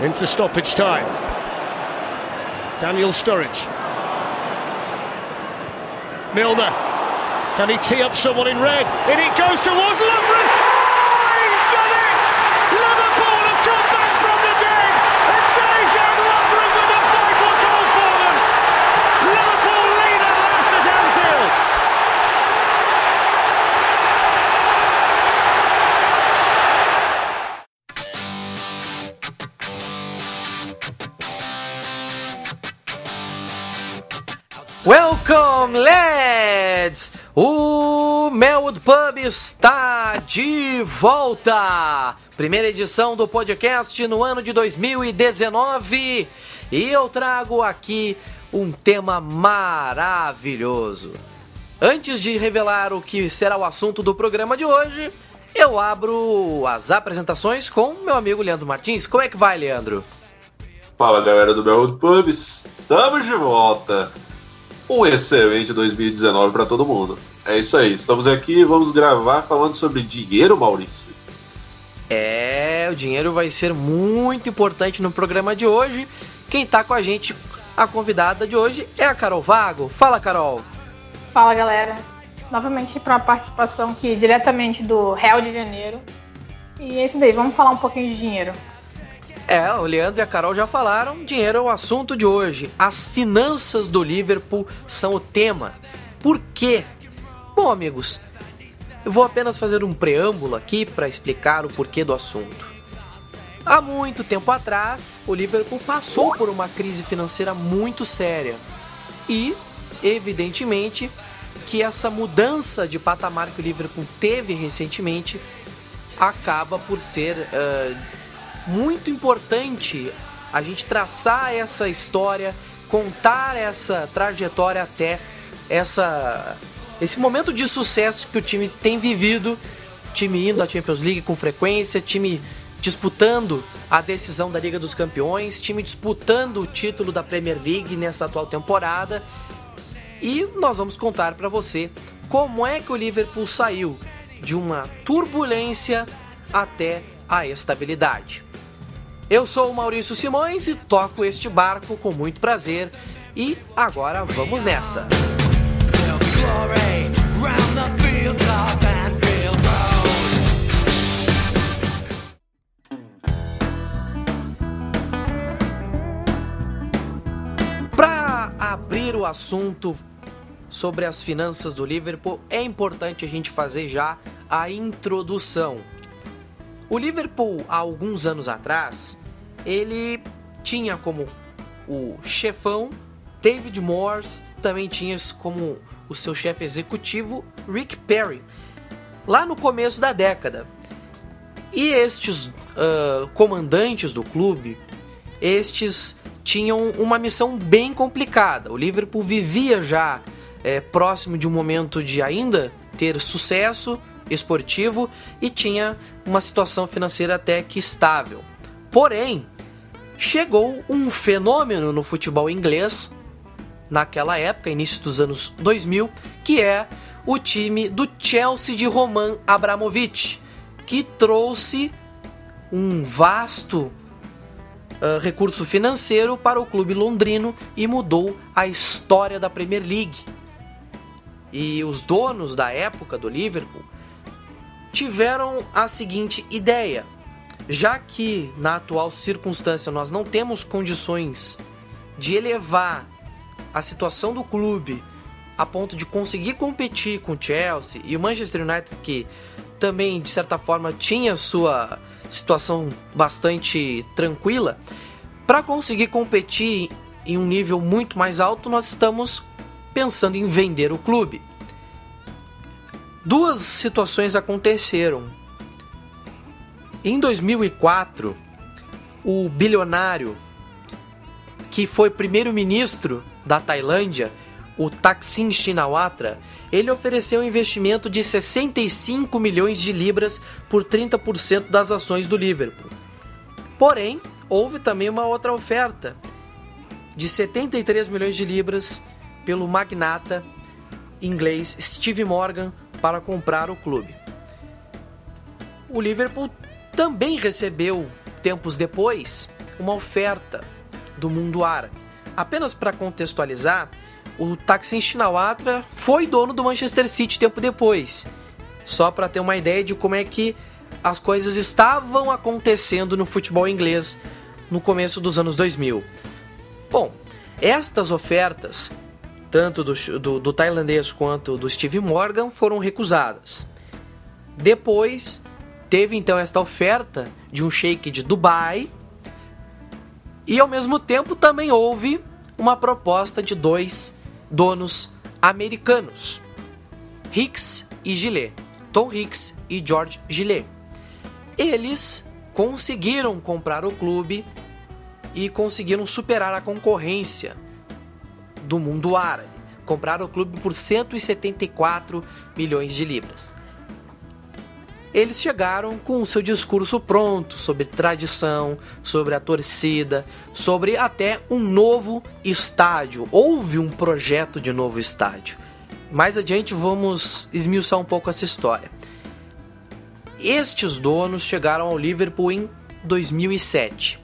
into stoppage time. Daniel Sturridge. Milner. Can he tee up someone in red? And it goes towards Lovren. O Melwood Pub está de volta! Primeira edição do podcast no ano de 2019 e eu trago aqui um tema maravilhoso. Antes de revelar o que será o assunto do programa de hoje, eu abro as apresentações com meu amigo Leandro Martins. Como é que vai, Leandro? Fala galera do Melwood Pub, estamos de volta! Um excelente 2019 para todo mundo. É isso aí, estamos aqui e vamos gravar falando sobre dinheiro, Maurício. É, o dinheiro vai ser muito importante no programa de hoje. Quem tá com a gente, a convidada de hoje, é a Carol Vago. Fala, Carol. Fala galera, novamente para a participação aqui diretamente do Real de Janeiro. E é isso daí, vamos falar um pouquinho de dinheiro. É, o Leandro e a Carol já falaram, dinheiro é o assunto de hoje. As finanças do Liverpool são o tema. Por quê? Bom, amigos, eu vou apenas fazer um preâmbulo aqui para explicar o porquê do assunto. Há muito tempo atrás, o Liverpool passou por uma crise financeira muito séria. E, evidentemente, que essa mudança de patamar que o Liverpool teve recentemente acaba por ser uh, muito importante a gente traçar essa história, contar essa trajetória até essa esse momento de sucesso que o time tem vivido, time indo à Champions League com frequência, time disputando a decisão da Liga dos Campeões, time disputando o título da Premier League nessa atual temporada. E nós vamos contar para você como é que o Liverpool saiu de uma turbulência até a estabilidade. Eu sou o Maurício Simões e toco este barco com muito prazer. E agora vamos nessa! Para abrir o assunto sobre as finanças do Liverpool, é importante a gente fazer já a introdução. O Liverpool, há alguns anos atrás, ele tinha como o chefão David Morse, também tinha como o seu chefe executivo Rick Perry, lá no começo da década. E estes uh, comandantes do clube, estes tinham uma missão bem complicada. O Liverpool vivia já é, próximo de um momento de ainda ter sucesso esportivo e tinha uma situação financeira até que estável. Porém, chegou um fenômeno no futebol inglês naquela época, início dos anos 2000, que é o time do Chelsea de Roman Abramovich, que trouxe um vasto uh, recurso financeiro para o clube londrino e mudou a história da Premier League. E os donos da época do Liverpool tiveram a seguinte ideia: já que na atual circunstância nós não temos condições de elevar a situação do clube a ponto de conseguir competir com o Chelsea e o Manchester United, que também de certa forma tinha sua situação bastante tranquila, para conseguir competir em um nível muito mais alto, nós estamos pensando em vender o clube. Duas situações aconteceram. Em 2004, o bilionário que foi primeiro-ministro da Tailândia, o Thaksin Shinawatra, ele ofereceu um investimento de 65 milhões de libras por 30% das ações do Liverpool. Porém, houve também uma outra oferta de 73 milhões de libras pelo magnata inglês Steve Morgan para comprar o clube. O Liverpool também recebeu, tempos depois, uma oferta do mundo árabe. Apenas para contextualizar, o Taksin Shinawatra foi dono do Manchester City tempo depois. Só para ter uma ideia de como é que as coisas estavam acontecendo no futebol inglês no começo dos anos 2000. Bom, estas ofertas, tanto do, do, do tailandês quanto do Steve Morgan, foram recusadas. Depois, teve então esta oferta de um sheik de Dubai e ao mesmo tempo também houve uma proposta de dois donos americanos, Hicks e Gillet, Tom Hicks e George Gillet. Eles conseguiram comprar o clube e conseguiram superar a concorrência do mundo árabe. Compraram o clube por 174 milhões de libras. Eles chegaram com o seu discurso pronto sobre tradição, sobre a torcida, sobre até um novo estádio. Houve um projeto de novo estádio. Mais adiante vamos esmiuçar um pouco essa história. Estes donos chegaram ao Liverpool em 2007.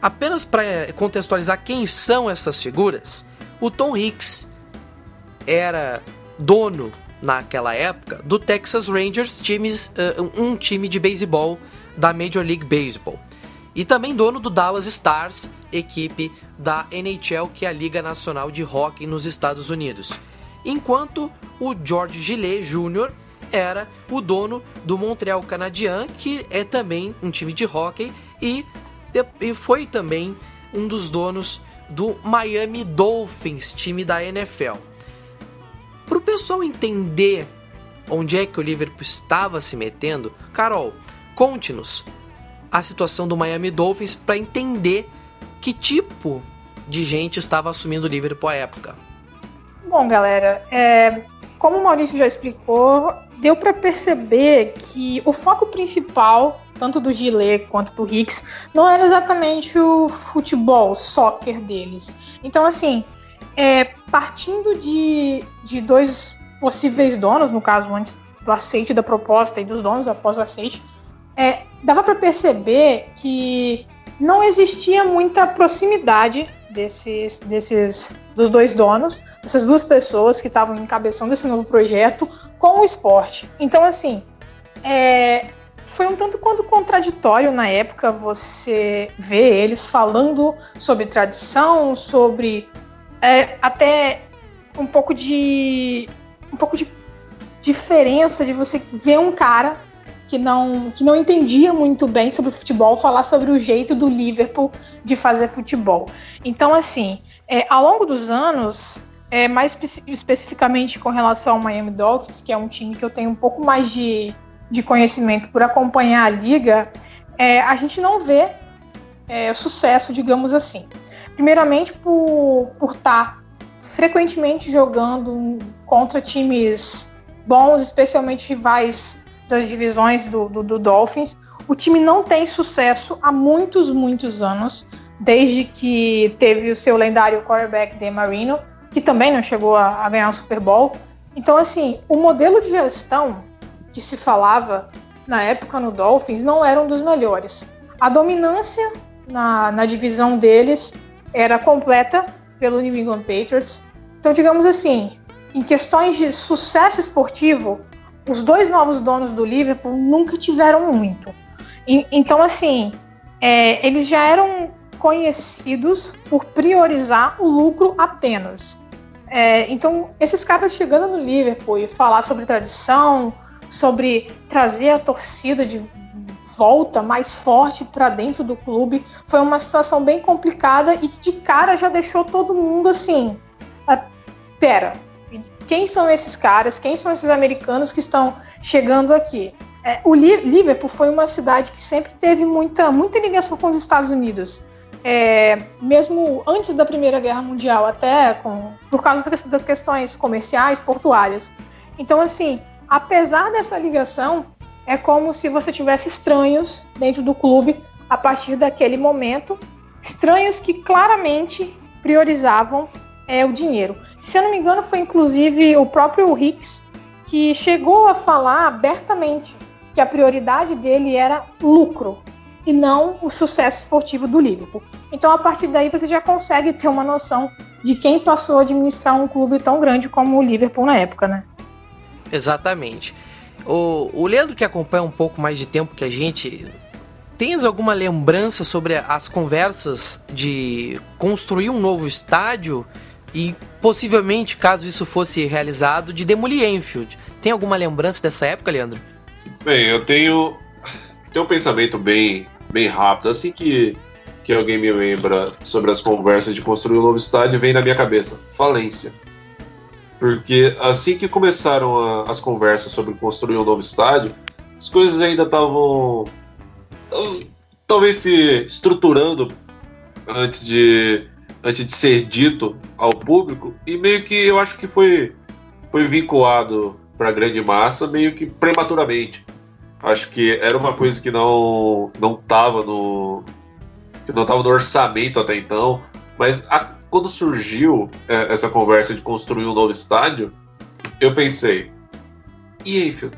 Apenas para contextualizar quem são essas figuras, o Tom Hicks era dono naquela época do Texas Rangers, times, uh, um time de beisebol da Major League Baseball. E também dono do Dallas Stars, equipe da NHL, que é a Liga Nacional de Hockey nos Estados Unidos. Enquanto o George Gillet Jr. era o dono do Montreal Canadiens, que é também um time de hockey e e foi também um dos donos do Miami Dolphins, time da NFL. Para o pessoal entender onde é que o Liverpool estava se metendo, Carol, conte-nos a situação do Miami Dolphins para entender que tipo de gente estava assumindo o Liverpool à época. Bom, galera, é, como o Maurício já explicou, deu para perceber que o foco principal tanto do Gilet quanto do Hicks, não era exatamente o futebol, o soccer deles. Então, assim, é, partindo de, de dois possíveis donos, no caso, antes do aceite da proposta e dos donos após o aceite, é, dava para perceber que não existia muita proximidade desses, desses dos dois donos, dessas duas pessoas que estavam encabeçando esse novo projeto com o esporte. Então, assim, é, foi um tanto quanto contraditório na época você ver eles falando sobre tradição, sobre é, até um pouco de um pouco de diferença de você ver um cara que não que não entendia muito bem sobre futebol falar sobre o jeito do Liverpool de fazer futebol. Então assim, é, ao longo dos anos é, mais espe especificamente com relação ao Miami Dolphins, que é um time que eu tenho um pouco mais de de conhecimento por acompanhar a liga, é, a gente não vê é, sucesso, digamos assim. Primeiramente por estar tá frequentemente jogando contra times bons, especialmente rivais das divisões do, do, do Dolphins. O time não tem sucesso há muitos, muitos anos, desde que teve o seu lendário quarterback Dan Marino, que também não chegou a, a ganhar um Super Bowl. Então, assim, o modelo de gestão que se falava na época no Dolphins não eram dos melhores. A dominância na, na divisão deles era completa pelo New England Patriots. Então, digamos assim, em questões de sucesso esportivo, os dois novos donos do Liverpool nunca tiveram muito. E, então, assim, é, eles já eram conhecidos por priorizar o lucro apenas. É, então, esses caras chegando no Liverpool e falar sobre tradição, sobre trazer a torcida de volta mais forte para dentro do clube. Foi uma situação bem complicada e que de cara já deixou todo mundo assim. Ah, pera, quem são esses caras? Quem são esses americanos que estão chegando aqui? É, o Liverpool foi uma cidade que sempre teve muita, muita ligação com os Estados Unidos. É, mesmo antes da Primeira Guerra Mundial, até com, por causa das questões comerciais, portuárias. Então, assim, apesar dessa ligação, é como se você tivesse estranhos dentro do clube a partir daquele momento, estranhos que claramente priorizavam é, o dinheiro. Se eu não me engano, foi inclusive o próprio Hicks que chegou a falar abertamente que a prioridade dele era lucro. E não o sucesso esportivo do Liverpool. Então, a partir daí, você já consegue ter uma noção de quem passou a administrar um clube tão grande como o Liverpool na época, né? Exatamente. O, o Leandro, que acompanha um pouco mais de tempo que a gente, tens alguma lembrança sobre as conversas de construir um novo estádio e possivelmente, caso isso fosse realizado, de demolir Enfield? Tem alguma lembrança dessa época, Leandro? Bem, eu tenho, tenho um pensamento bem, bem rápido. Assim que, que alguém me lembra sobre as conversas de construir um novo estádio, vem na minha cabeça: falência. Porque assim que começaram a, as conversas sobre construir um novo estádio, as coisas ainda estavam talvez se estruturando antes de antes de ser dito ao público e meio que eu acho que foi foi vinculado para a grande massa meio que prematuramente. Acho que era uma coisa que não não estava no que não estava no orçamento até então, mas a, quando surgiu é, essa conversa de construir um novo estádio, eu pensei, e Enfield?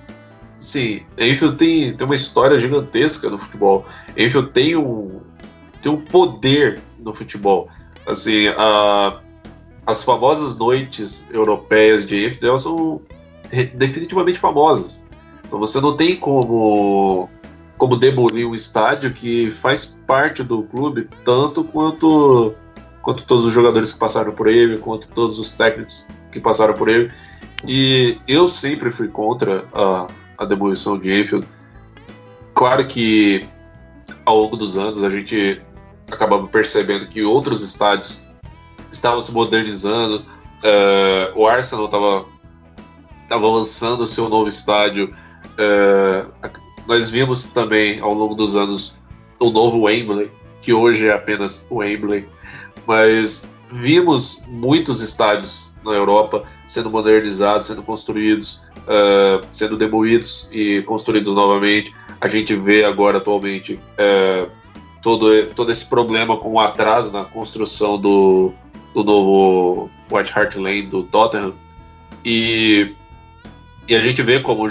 Sim, Enfield tem, tem uma história gigantesca no futebol. Enfield tem um, tem um poder no futebol. Assim, a, as famosas noites europeias de Enfield elas são definitivamente famosas. Então você não tem como como demolir um estádio que faz parte do clube tanto quanto quanto todos os jogadores que passaram por ele, quanto todos os técnicos que passaram por ele. E eu sempre fui contra a, a demolição de Enfield. Claro que ao longo dos anos a gente acabava percebendo que outros estádios estavam se modernizando. Uh, o Arsenal estava estava lançando o seu novo estádio. Uh, nós vimos também ao longo dos anos o novo Wembley, que hoje é apenas o Wembley mas vimos muitos estádios na Europa sendo modernizados, sendo construídos, uh, sendo demolidos e construídos novamente. A gente vê agora atualmente uh, todo, todo esse problema com o atraso na construção do, do novo White Hart Lane do Tottenham. E, e a gente vê como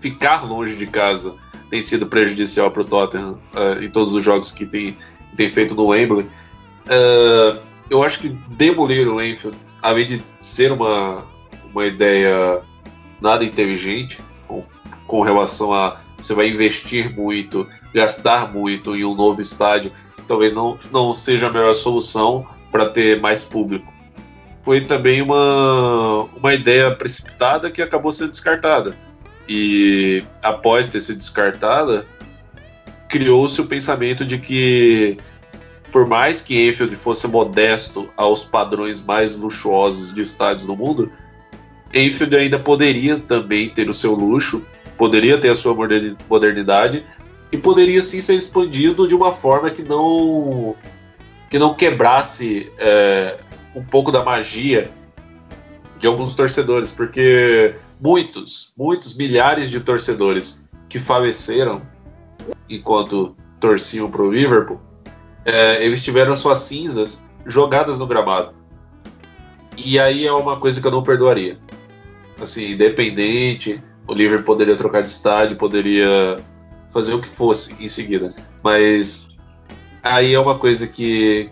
ficar longe de casa tem sido prejudicial para o Tottenham uh, em todos os jogos que tem, tem feito no Wembley. Uh, eu acho que demolir o Enfield, além de ser uma, uma ideia nada inteligente com, com relação a você vai investir muito, gastar muito em um novo estádio, talvez não, não seja a melhor solução para ter mais público. Foi também uma, uma ideia precipitada que acabou sendo descartada. E após ter sido descartada, criou-se o pensamento de que por mais que Enfield fosse modesto aos padrões mais luxuosos de estádios do mundo, Enfield ainda poderia também ter o seu luxo, poderia ter a sua modernidade e poderia sim ser expandido de uma forma que não que não quebrasse é, um pouco da magia de alguns torcedores, porque muitos, muitos milhares de torcedores que faleceram enquanto torciam para o Liverpool é, eles tiveram suas cinzas jogadas no gramado. E aí é uma coisa que eu não perdoaria. Assim, independente, o Liverpool poderia trocar de estádio, poderia fazer o que fosse em seguida. Mas aí é uma coisa que,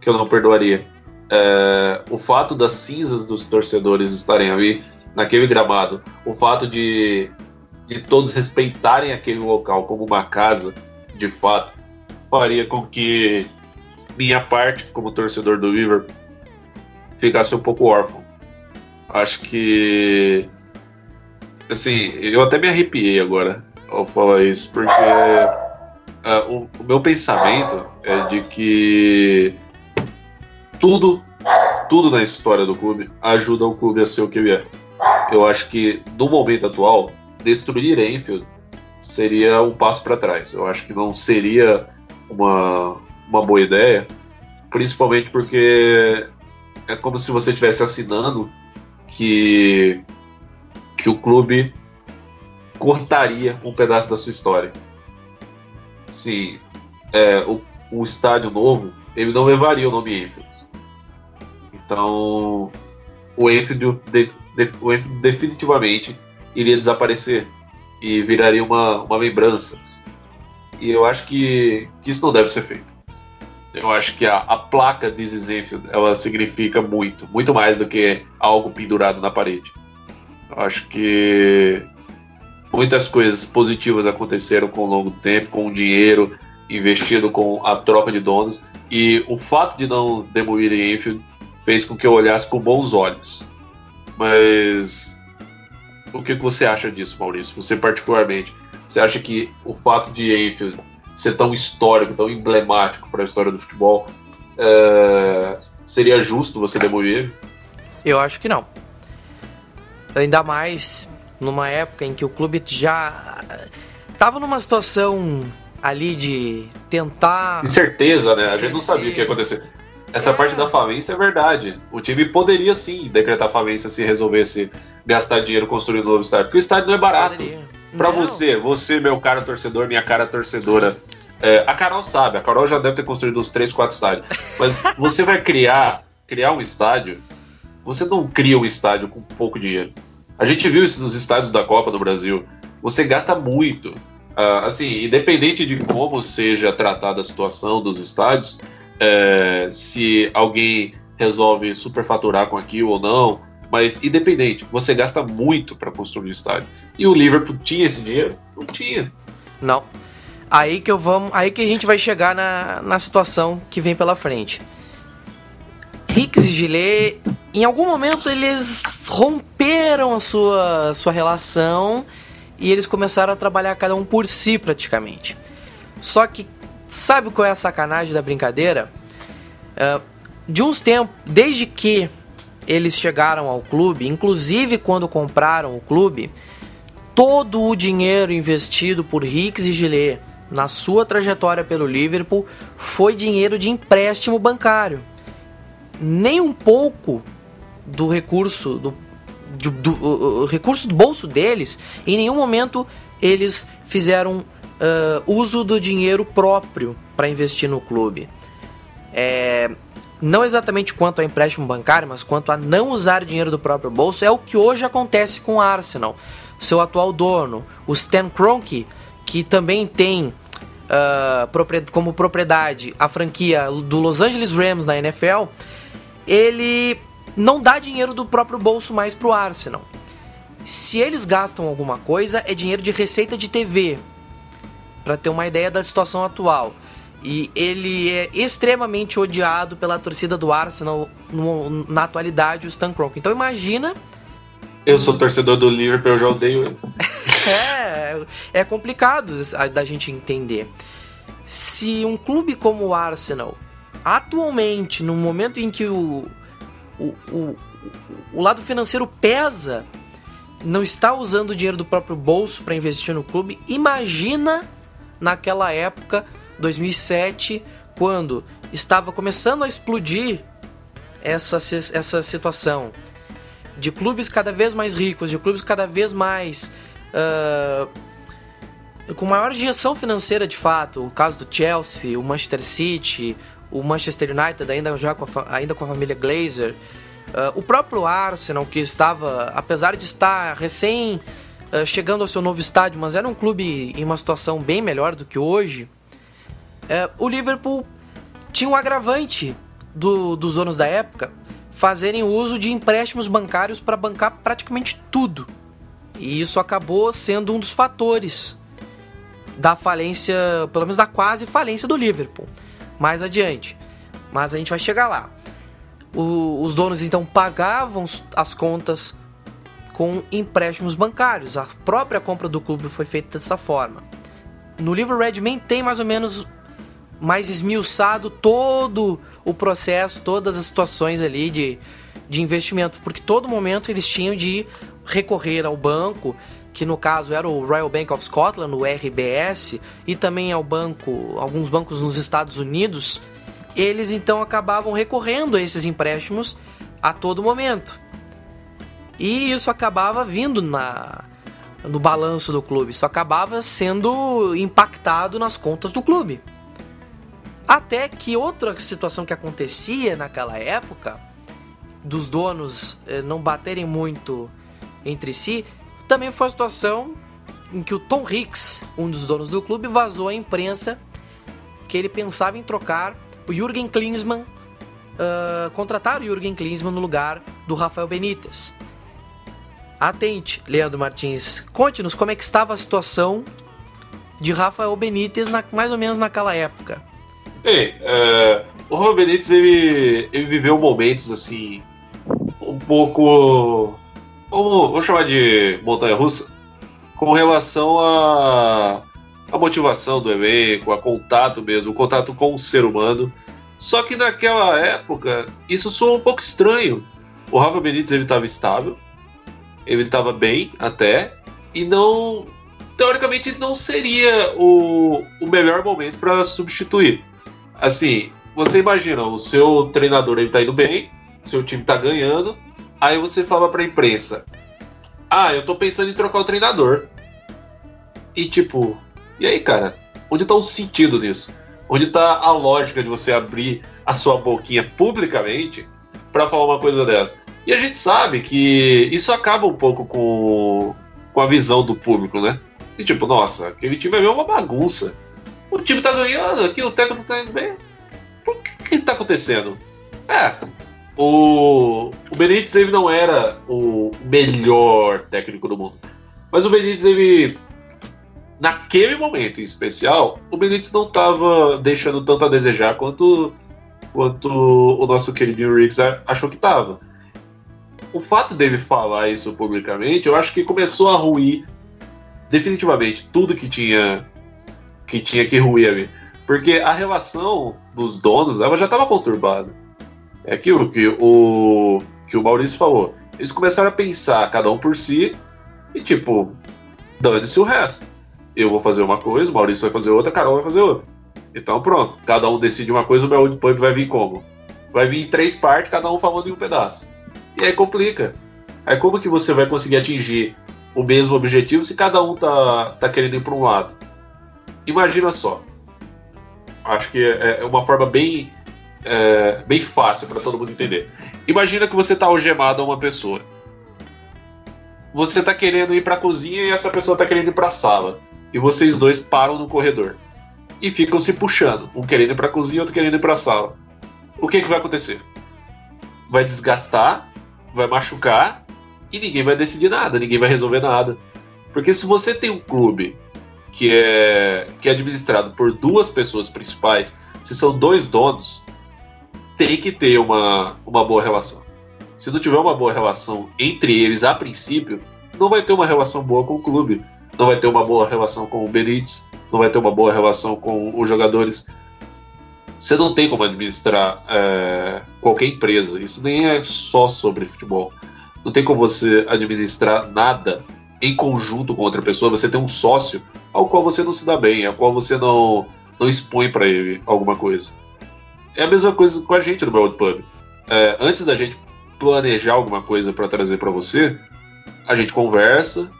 que eu não perdoaria. É, o fato das cinzas dos torcedores estarem ali, naquele gramado, o fato de, de todos respeitarem aquele local como uma casa, de fato, faria com que minha parte, como torcedor do Liverpool, ficasse um pouco órfão. Acho que. Assim, eu até me arrepiei agora ao falar isso, porque uh, o, o meu pensamento é de que tudo, tudo na história do clube ajuda o clube a ser o que ele é. Eu acho que, no momento atual, destruir Enfield seria um passo para trás. Eu acho que não seria uma, uma boa ideia, principalmente porque é como se você estivesse assinando que, que o clube cortaria um pedaço da sua história. Sim, é, o, o estádio novo, ele não levaria o nome Enfield. Então, o Enfield, de, o definitivamente iria desaparecer e viraria uma, uma lembrança E eu acho que, que isso não deve ser feito. Eu acho que a, a placa This is Enfield, ela significa muito, muito mais do que algo pendurado na parede. Eu acho que muitas coisas positivas aconteceram com o longo tempo, com o dinheiro investido com a troca de donos. E o fato de não demolir Enfield fez com que eu olhasse com bons olhos. Mas o que você acha disso, Maurício? Você particularmente, você acha que o fato de Enfield ser tão histórico, tão emblemático para a história do futebol, é, seria justo você demolir? Eu acho que não. Ainda mais numa época em que o clube já estava numa situação ali de tentar. Incerteza, né? A gente não sabia o que ia acontecer. Essa parte da falência é verdade. O time poderia sim decretar falência se resolvesse gastar dinheiro construindo um novo estádio. Porque o estádio não é barato. Para você, você, meu cara torcedor, minha cara torcedora. É, a Carol sabe, a Carol já deve ter construído uns 3, 4 estádios. Mas você vai criar, criar um estádio, você não cria um estádio com pouco dinheiro. A gente viu isso nos estádios da Copa do Brasil. Você gasta muito. Uh, assim, independente de como seja tratada a situação dos estádios, é, se alguém resolve superfaturar com aquilo ou não, mas independente, você gasta muito para construir o estádio. E o Liverpool tinha esse dinheiro? Não tinha. Não. Aí que eu vamos, aí que a gente vai chegar na, na situação que vem pela frente. Hicks e Gillet, em algum momento eles romperam a sua, sua relação e eles começaram a trabalhar cada um por si praticamente. Só que sabe qual é a sacanagem da brincadeira? Uh, de uns tempos, desde que eles chegaram ao clube, inclusive quando compraram o clube, todo o dinheiro investido por Hicks e Gillet na sua trajetória pelo Liverpool foi dinheiro de empréstimo bancário. Nem um pouco do recurso do do, do uh, recurso do bolso deles, em nenhum momento eles fizeram uh, uso do dinheiro próprio para investir no clube. É, não exatamente quanto ao empréstimo bancário, mas quanto a não usar dinheiro do próprio bolso, é o que hoje acontece com o Arsenal. Seu atual dono, o Stan Kroenke, que também tem uh, como propriedade a franquia do Los Angeles Rams na NFL, ele não dá dinheiro do próprio bolso mais pro Arsenal. Se eles gastam alguma coisa, é dinheiro de receita de TV. Para ter uma ideia da situação atual. E ele é extremamente odiado pela torcida do Arsenal no, na atualidade, o Stan Kroenke. Então imagina. Eu sou torcedor do Liverpool, eu já odeio ele. é, é complicado da gente entender. Se um clube como o Arsenal, atualmente, no momento em que o, o, o, o lado financeiro pesa, não está usando o dinheiro do próprio bolso para investir no clube. Imagina naquela época, 2007, quando estava começando a explodir essa, essa situação de clubes cada vez mais ricos, de clubes cada vez mais. Uh, com maior injeção financeira de fato, o caso do Chelsea, o Manchester City, o Manchester United ainda já com a, ainda com a família Glazer. Uh, o próprio Arsenal, que estava, apesar de estar recém uh, chegando ao seu novo estádio, mas era um clube em uma situação bem melhor do que hoje, uh, o Liverpool tinha um agravante do, dos donos da época fazerem uso de empréstimos bancários para bancar praticamente tudo. E isso acabou sendo um dos fatores da falência, pelo menos da quase falência do Liverpool mais adiante. Mas a gente vai chegar lá. O, os donos então pagavam as contas com empréstimos bancários. A própria compra do clube foi feita dessa forma. No livro Redman tem mais ou menos mais esmiuçado todo o processo, todas as situações ali de, de investimento, porque todo momento eles tinham de recorrer ao banco, que no caso era o Royal Bank of Scotland, o RBS, e também ao banco, alguns bancos nos Estados Unidos, eles então acabavam recorrendo a esses empréstimos a todo momento. E isso acabava vindo na no balanço do clube, isso acabava sendo impactado nas contas do clube. Até que outra situação que acontecia naquela época, dos donos eh, não baterem muito entre si, também foi a situação em que o Tom Hicks, um dos donos do clube, vazou à imprensa que ele pensava em trocar o Jürgen Klinsmann, uh, contratar o Jürgen Klinsmann no lugar do Rafael Benítez. Atente, Leandro Martins, conte-nos como é que estava a situação de Rafael Benítez na, mais ou menos naquela época. Bem, é, o Rafael Benítez ele, ele viveu momentos assim um pouco vamos, chamar de montanha russa com relação a a motivação do elenco, a contato mesmo, o contato com o ser humano. Só que naquela época, isso soa um pouco estranho. O Rafa Benítez ele estava estável, ele estava bem até, e não. Teoricamente, não seria o, o melhor momento para substituir. Assim, você imagina, o seu treinador ele tá indo bem, seu time está ganhando, aí você fala para a imprensa: Ah, eu estou pensando em trocar o treinador. E tipo, e aí, cara, onde está o sentido nisso? Onde está a lógica de você abrir a sua boquinha publicamente para falar uma coisa dessa? E a gente sabe que isso acaba um pouco com, com a visão do público, né? E tipo, nossa, aquele time é uma bagunça. O time tá ganhando, aqui o técnico tá indo bem. Por que que tá acontecendo? É, o, o Benítez ele não era o melhor técnico do mundo. Mas o Benítez ele naquele momento em especial, o Benítez não estava deixando tanto a desejar quanto, quanto o nosso querido Riggs achou que estava. O fato dele falar isso publicamente, eu acho que começou a ruir definitivamente tudo que tinha que tinha que ruir ali. Porque a relação dos donos ela já estava conturbada. É aquilo que o, que o Maurício falou. Eles começaram a pensar, cada um por si, e tipo, dane-se o resto eu vou fazer uma coisa, o Maurício vai fazer outra, Carol vai fazer outra. Então pronto, cada um decide uma coisa, o meu pub vai vir como? Vai vir em três partes, cada um falando em um pedaço. E aí complica. Aí como que você vai conseguir atingir o mesmo objetivo se cada um tá, tá querendo ir para um lado? Imagina só. Acho que é, é uma forma bem, é, bem fácil para todo mundo entender. Imagina que você tá algemado a uma pessoa. Você tá querendo ir para a cozinha e essa pessoa tá querendo ir para a sala e vocês dois param no corredor e ficam se puxando, um querendo ir para a cozinha, outro querendo ir para a sala. O que, que vai acontecer? Vai desgastar, vai machucar e ninguém vai decidir nada, ninguém vai resolver nada. Porque se você tem um clube que é, que é administrado por duas pessoas principais, se são dois donos, tem que ter uma, uma boa relação. Se não tiver uma boa relação entre eles a princípio, não vai ter uma relação boa com o clube não vai ter uma boa relação com o Benítez, não vai ter uma boa relação com os jogadores. Você não tem como administrar é, qualquer empresa. Isso nem é só sobre futebol. Não tem como você administrar nada em conjunto com outra pessoa. Você tem um sócio ao qual você não se dá bem, ao qual você não, não expõe para ele alguma coisa. É a mesma coisa com a gente no World Pub. É, antes da gente planejar alguma coisa para trazer para você, a gente conversa,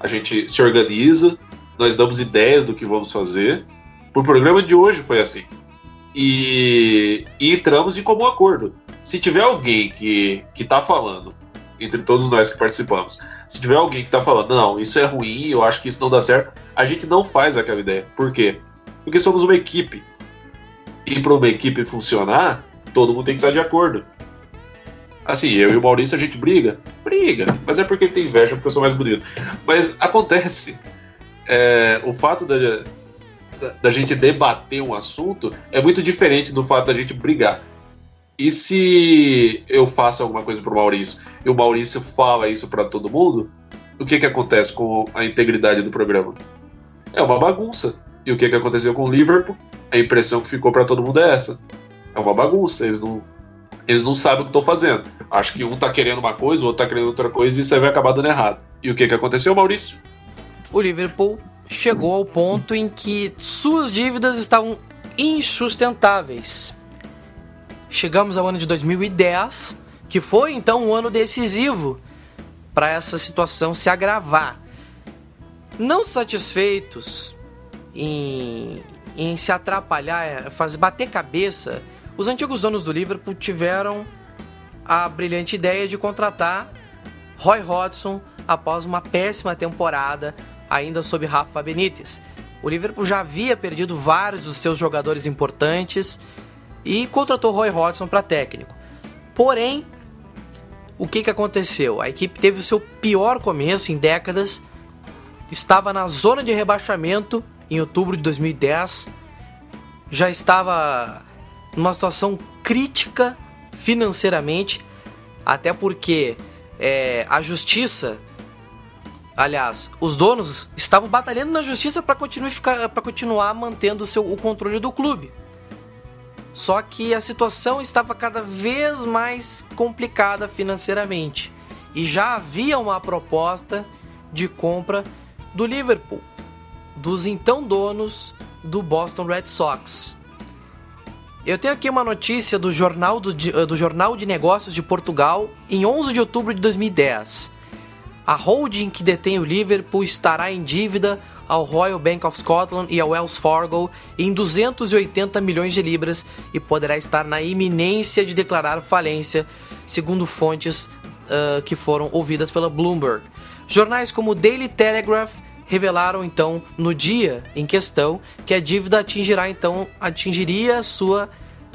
a gente se organiza, nós damos ideias do que vamos fazer. O programa de hoje foi assim. E, e entramos em comum acordo. Se tiver alguém que, que tá falando, entre todos nós que participamos, se tiver alguém que tá falando, não, isso é ruim, eu acho que isso não dá certo, a gente não faz aquela ideia. Por quê? Porque somos uma equipe. E para uma equipe funcionar, todo mundo tem que estar de acordo. Assim, eu e o Maurício a gente briga? Briga, mas é porque ele tem inveja porque eu sou mais bonito. Mas acontece. É, o fato da, da, da, gente debater um assunto é muito diferente do fato da gente brigar. E se eu faço alguma coisa pro Maurício e o Maurício fala isso para todo mundo, o que que acontece com a integridade do programa? É uma bagunça. E o que que aconteceu com o Liverpool? A impressão que ficou para todo mundo é essa. É uma bagunça. Eles não, eles não sabem o que estão fazendo. Acho que um tá querendo uma coisa, o outro tá querendo outra coisa e isso aí vai acabar dando errado. E o que, que aconteceu, Maurício? O Liverpool chegou ao ponto em que suas dívidas estavam insustentáveis. Chegamos ao ano de 2010, que foi então um ano decisivo para essa situação se agravar. Não satisfeitos em, em se atrapalhar, fazer bater cabeça os antigos donos do Liverpool tiveram a brilhante ideia de contratar Roy Hodgson após uma péssima temporada, ainda sob Rafa Benítez. O Liverpool já havia perdido vários dos seus jogadores importantes e contratou Roy Hodgson para técnico. Porém, o que, que aconteceu? A equipe teve o seu pior começo em décadas, estava na zona de rebaixamento em outubro de 2010, já estava numa situação crítica financeiramente, até porque é, a justiça, aliás, os donos estavam batalhando na justiça para continuar, continuar mantendo o, seu, o controle do clube. Só que a situação estava cada vez mais complicada financeiramente e já havia uma proposta de compra do Liverpool, dos então donos do Boston Red Sox. Eu tenho aqui uma notícia do Jornal, do, do Jornal de Negócios de Portugal em 11 de outubro de 2010. A holding que detém o Liverpool estará em dívida ao Royal Bank of Scotland e ao Wells Fargo em 280 milhões de libras e poderá estar na iminência de declarar falência, segundo fontes uh, que foram ouvidas pela Bloomberg. Jornais como o Daily Telegraph revelaram então no dia em questão que a dívida atingirá então atingiria sua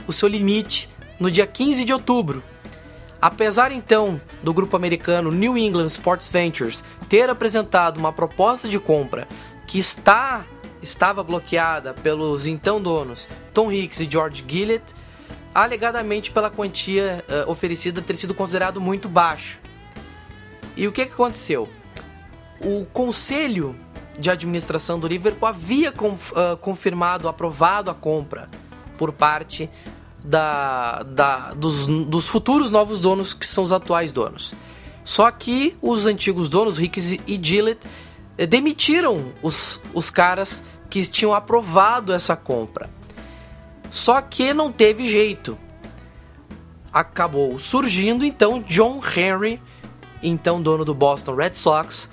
o seu limite no dia 15 de outubro. Apesar então do grupo americano New England Sports Ventures ter apresentado uma proposta de compra que está estava bloqueada pelos então donos Tom Hicks e George Gillett, alegadamente pela quantia uh, oferecida ter sido considerado muito baixa. E o que, que aconteceu? O conselho de administração do Liverpool havia conf, uh, confirmado, aprovado a compra por parte da, da, dos, dos futuros novos donos que são os atuais donos. Só que os antigos donos, Hicks e Gillett, eh, demitiram os, os caras que tinham aprovado essa compra. Só que não teve jeito. Acabou surgindo então John Henry, então dono do Boston Red Sox,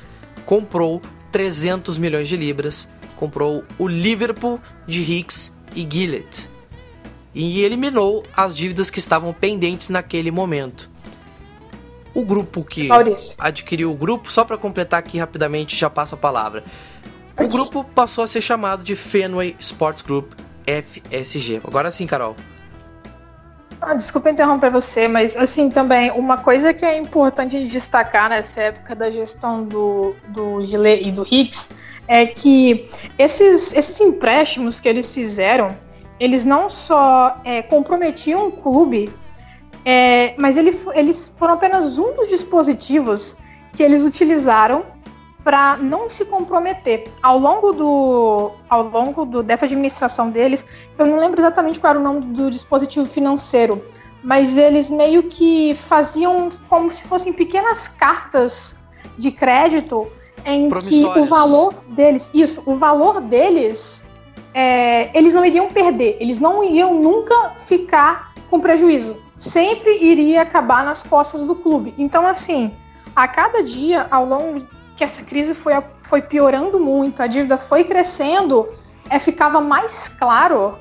comprou 300 milhões de libras, comprou o Liverpool de Hicks e Gillett e eliminou as dívidas que estavam pendentes naquele momento. O grupo que Maurício. adquiriu o grupo, só para completar aqui rapidamente, já passa a palavra. O grupo passou a ser chamado de Fenway Sports Group FSG. Agora sim, Carol. Ah, desculpa interromper você, mas assim também, uma coisa que é importante destacar nessa época da gestão do, do e do Hicks é que esses, esses empréstimos que eles fizeram, eles não só é, comprometiam o clube é, mas ele, eles foram apenas um dos dispositivos que eles utilizaram para não se comprometer. Ao longo, do, ao longo do, dessa administração deles, eu não lembro exatamente qual era o nome do dispositivo financeiro, mas eles meio que faziam como se fossem pequenas cartas de crédito em que o valor deles, isso, o valor deles, é, eles não iriam perder, eles não iriam nunca ficar com prejuízo sempre iria acabar nas costas do clube. Então, assim, a cada dia, ao longo que essa crise foi, foi piorando muito, a dívida foi crescendo, é, ficava mais claro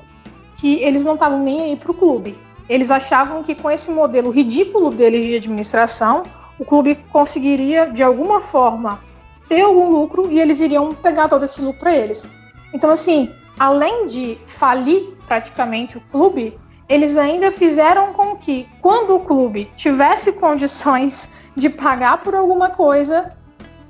que eles não estavam nem aí para o clube. Eles achavam que com esse modelo ridículo deles de administração, o clube conseguiria, de alguma forma, ter algum lucro e eles iriam pegar todo esse lucro para eles. Então, assim, além de falir praticamente o clube, eles ainda fizeram com que, quando o clube tivesse condições de pagar por alguma coisa,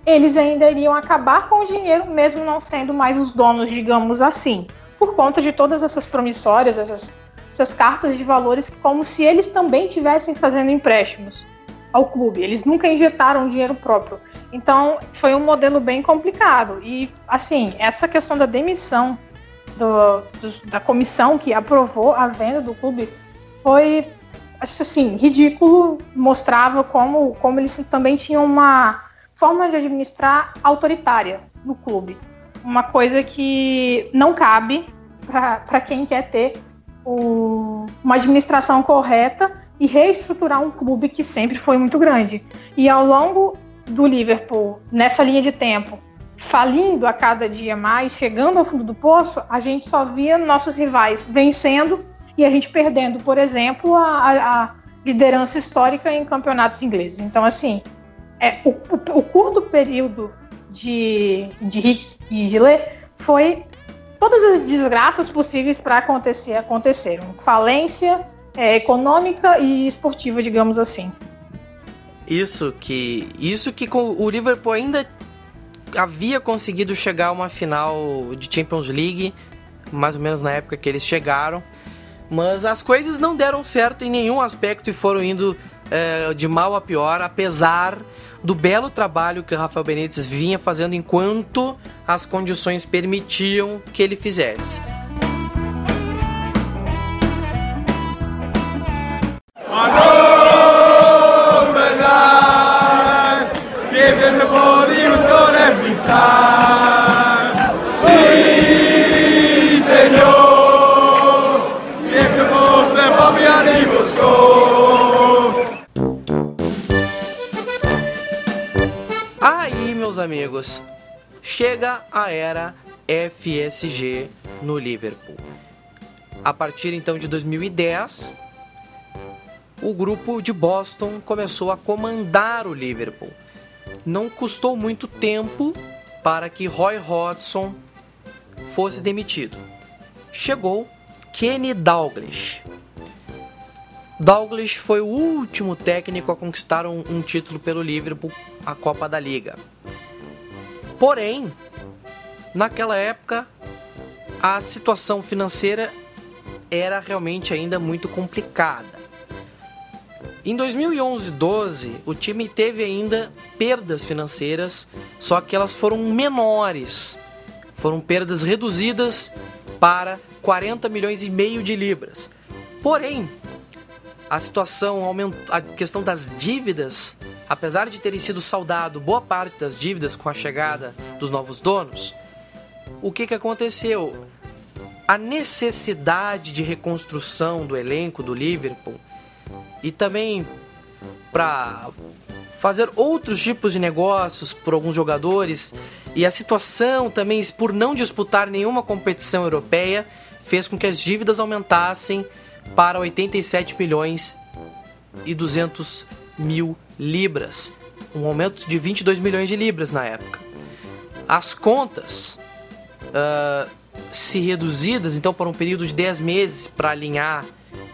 eles ainda iriam acabar com o dinheiro, mesmo não sendo mais os donos, digamos assim, por conta de todas essas promissórias, essas, essas cartas de valores, como se eles também tivessem fazendo empréstimos ao clube. Eles nunca injetaram dinheiro próprio. Então, foi um modelo bem complicado. E, assim, essa questão da demissão do, do, da comissão que aprovou a venda do clube foi assim ridículo mostrava como como eles também tinham uma forma de administrar autoritária no clube. Uma coisa que não cabe para quem quer ter o, uma administração correta e reestruturar um clube que sempre foi muito grande. E ao longo do Liverpool nessa linha de tempo falindo a cada dia mais, chegando ao fundo do poço, a gente só via nossos rivais vencendo e a gente perdendo, por exemplo, a, a liderança histórica em campeonatos ingleses. Então, assim, é, o, o, o curto período de, de Hicks e Gillet foi todas as desgraças possíveis para acontecer aconteceram. Falência é, econômica e esportiva, digamos assim. Isso que isso que o Liverpool ainda havia conseguido chegar a uma final de Champions League, mais ou menos na época que eles chegaram, mas as coisas não deram certo em nenhum aspecto e foram indo é, de mal a pior, apesar do belo trabalho que o Rafael Benítez vinha fazendo enquanto as condições permitiam que ele fizesse. Amigos, chega a era FSG no Liverpool. A partir então de 2010, o grupo de Boston começou a comandar o Liverpool. Não custou muito tempo para que Roy Hodgson fosse demitido. Chegou Kenny Dalglish. Dalglish foi o último técnico a conquistar um, um título pelo Liverpool, a Copa da Liga. Porém, naquela época, a situação financeira era realmente ainda muito complicada. Em 2011-12, o time teve ainda perdas financeiras, só que elas foram menores. Foram perdas reduzidas para 40 milhões e meio de libras. Porém, a situação, a questão das dívidas apesar de terem sido saldado boa parte das dívidas com a chegada dos novos donos, o que, que aconteceu? A necessidade de reconstrução do elenco do Liverpool e também para fazer outros tipos de negócios por alguns jogadores e a situação também por não disputar nenhuma competição europeia fez com que as dívidas aumentassem para 87 milhões e 200 mil libras, um aumento de 22 milhões de libras na época. As contas, uh, se reduzidas então por um período de 10 meses para alinhar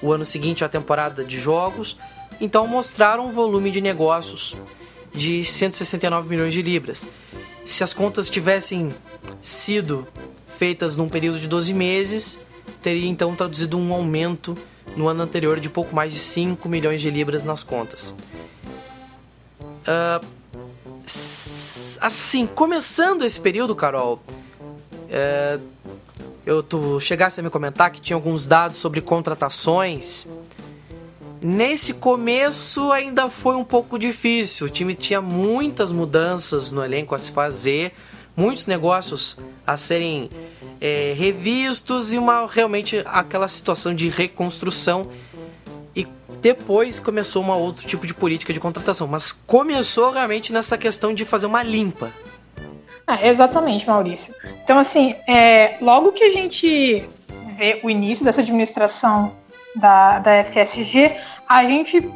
o ano seguinte à temporada de jogos, então mostraram um volume de negócios de 169 milhões de libras. Se as contas tivessem sido feitas num período de 12 meses, teria então traduzido um aumento no ano anterior de pouco mais de 5 milhões de libras nas contas. Uh, assim, começando esse período, Carol, uh, eu tu chegasse a me comentar que tinha alguns dados sobre contratações. Nesse começo ainda foi um pouco difícil. O time tinha muitas mudanças no elenco a se fazer, muitos negócios a serem é, revistos e uma realmente aquela situação de reconstrução depois começou um outro tipo de política de contratação, mas começou realmente nessa questão de fazer uma limpa. Ah, exatamente, Maurício. Então, assim, é, logo que a gente vê o início dessa administração da, da FSG, a gente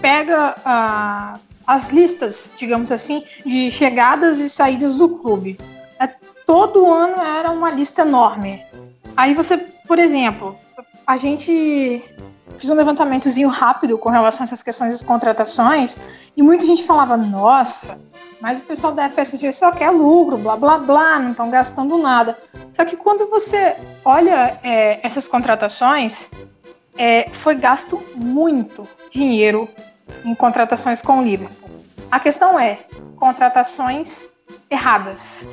pega ah, as listas, digamos assim, de chegadas e saídas do clube. É, todo ano era uma lista enorme. Aí você, por exemplo, a gente fiz um levantamentozinho rápido com relação a essas questões das contratações e muita gente falava, nossa, mas o pessoal da FSG só quer lucro, blá blá blá, não estão gastando nada. Só que quando você olha é, essas contratações, é, foi gasto muito dinheiro em contratações com o Liverpool. A questão é contratações erradas,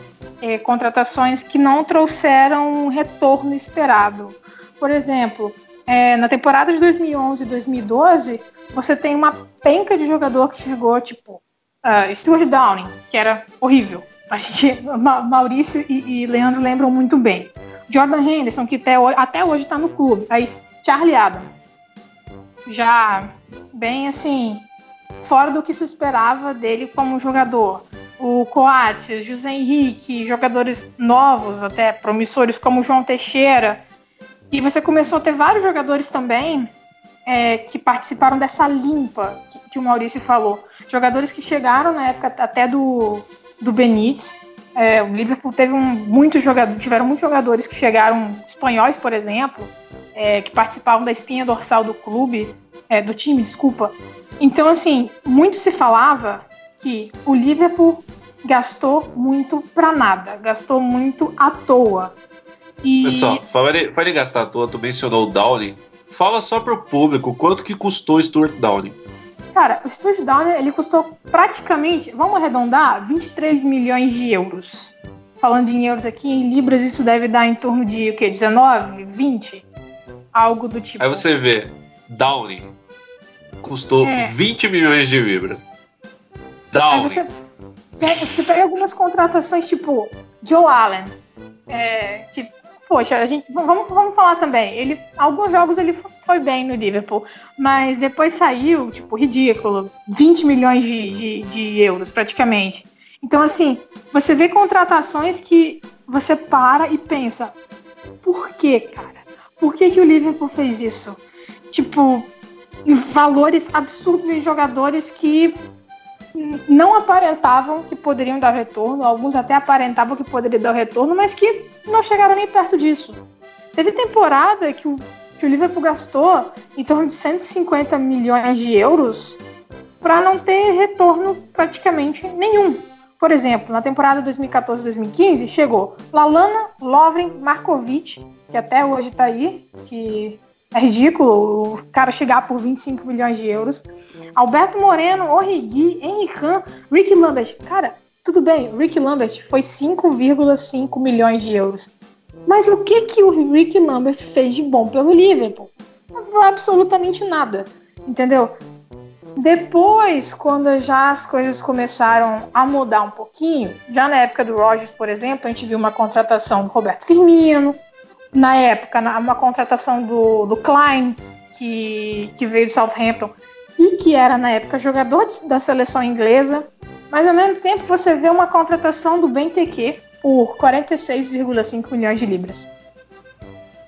é, contratações que não trouxeram um retorno esperado. Por exemplo, é, na temporada de 2011 e 2012, você tem uma penca de jogador que chegou, tipo, uh, Stuart Downing, que era horrível. A gente, Ma Maurício e, e, Leandro lembram muito bem. Jordan Henderson, que até, até hoje está no clube. Aí, Charlie Adam. Já bem assim, fora do que se esperava dele como jogador. O Coates, José Henrique, jogadores novos, até promissores como João Teixeira, e você começou a ter vários jogadores também é, que participaram dessa limpa que, que, o Maurício falou. Jogadores que chegaram na época até do, do Benítez. É, o Liverpool teve um, muitos jogadores, tiveram muitos jogadores que chegaram, espanhóis, por exemplo, é, que participavam da espinha dorsal do clube, é, do time, desculpa. Então, assim, muito se falava que o Liverpool gastou muito para nada, gastou muito à toa. E... Pessoal, fala em gastar à toa, tu mencionou o Downing. Fala só pro público quanto que custou Stuart Downing. Cara, o Stuart Downing ele custou praticamente, vamos arredondar, 23 milhões de euros. Falando em euros aqui, em libras isso deve dar em torno de o quê? 19, 20? Algo do tipo. Aí você vê, Downing custou é. 20 milhões de libras. Downing. Aí você pega, você pega algumas contratações tipo Joe Allen. É, tipo, poxa, a gente, vamos, vamos falar também. Ele, alguns jogos ele foi bem no Liverpool, mas depois saiu, tipo, ridículo. 20 milhões de, de, de euros, praticamente. Então, assim, você vê contratações que você para e pensa, por que, cara? Por que, que o Liverpool fez isso? Tipo, valores absurdos em jogadores que não aparentavam que poderiam dar retorno, alguns até aparentavam que poderiam dar retorno, mas que não chegaram nem perto disso. Teve temporada que o, que o Liverpool gastou em torno de 150 milhões de euros para não ter retorno praticamente nenhum. Por exemplo, na temporada 2014-2015 chegou Lalana, Lovren, Markovic, que até hoje está aí, que é ridículo o cara chegar por 25 milhões de euros. Alberto Moreno, Orrigui, Henrican, Rick Lambert. Cara, tudo bem, Rick Lambert foi 5,5 milhões de euros. Mas o que que o Rick Lambert fez de bom pelo Liverpool? Absolutamente nada, entendeu? Depois, quando já as coisas começaram a mudar um pouquinho, já na época do Rogers, por exemplo, a gente viu uma contratação do Roberto Firmino, na época, uma contratação do, do Klein, que, que veio do Southampton, e que era, na época, jogador da seleção inglesa. Mas, ao mesmo tempo, você vê uma contratação do Benteke por 46,5 milhões de libras.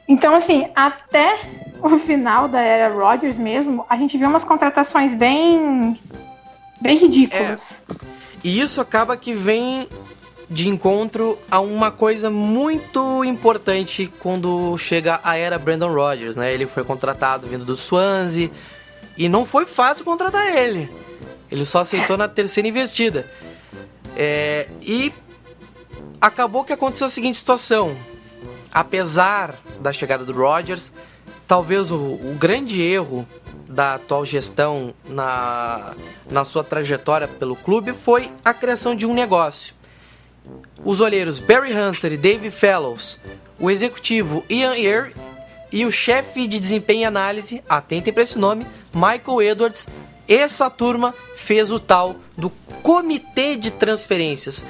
Então, assim, até o final da era Rodgers mesmo, a gente viu umas contratações bem, bem ridículas. É. E isso acaba que vem de encontro a uma coisa muito importante quando chega a era Brandon Rodgers, né? Ele foi contratado vindo do Swansea e não foi fácil contratar ele. Ele só aceitou na terceira investida. É, e acabou que aconteceu a seguinte situação. Apesar da chegada do Rodgers, talvez o, o grande erro da atual gestão na, na sua trajetória pelo clube foi a criação de um negócio os olheiros Barry Hunter e Dave Fellows, o executivo Ian Ear e o chefe de desempenho e análise, atentem para esse nome, Michael Edwards. Essa turma fez o tal do Comitê de Transferências.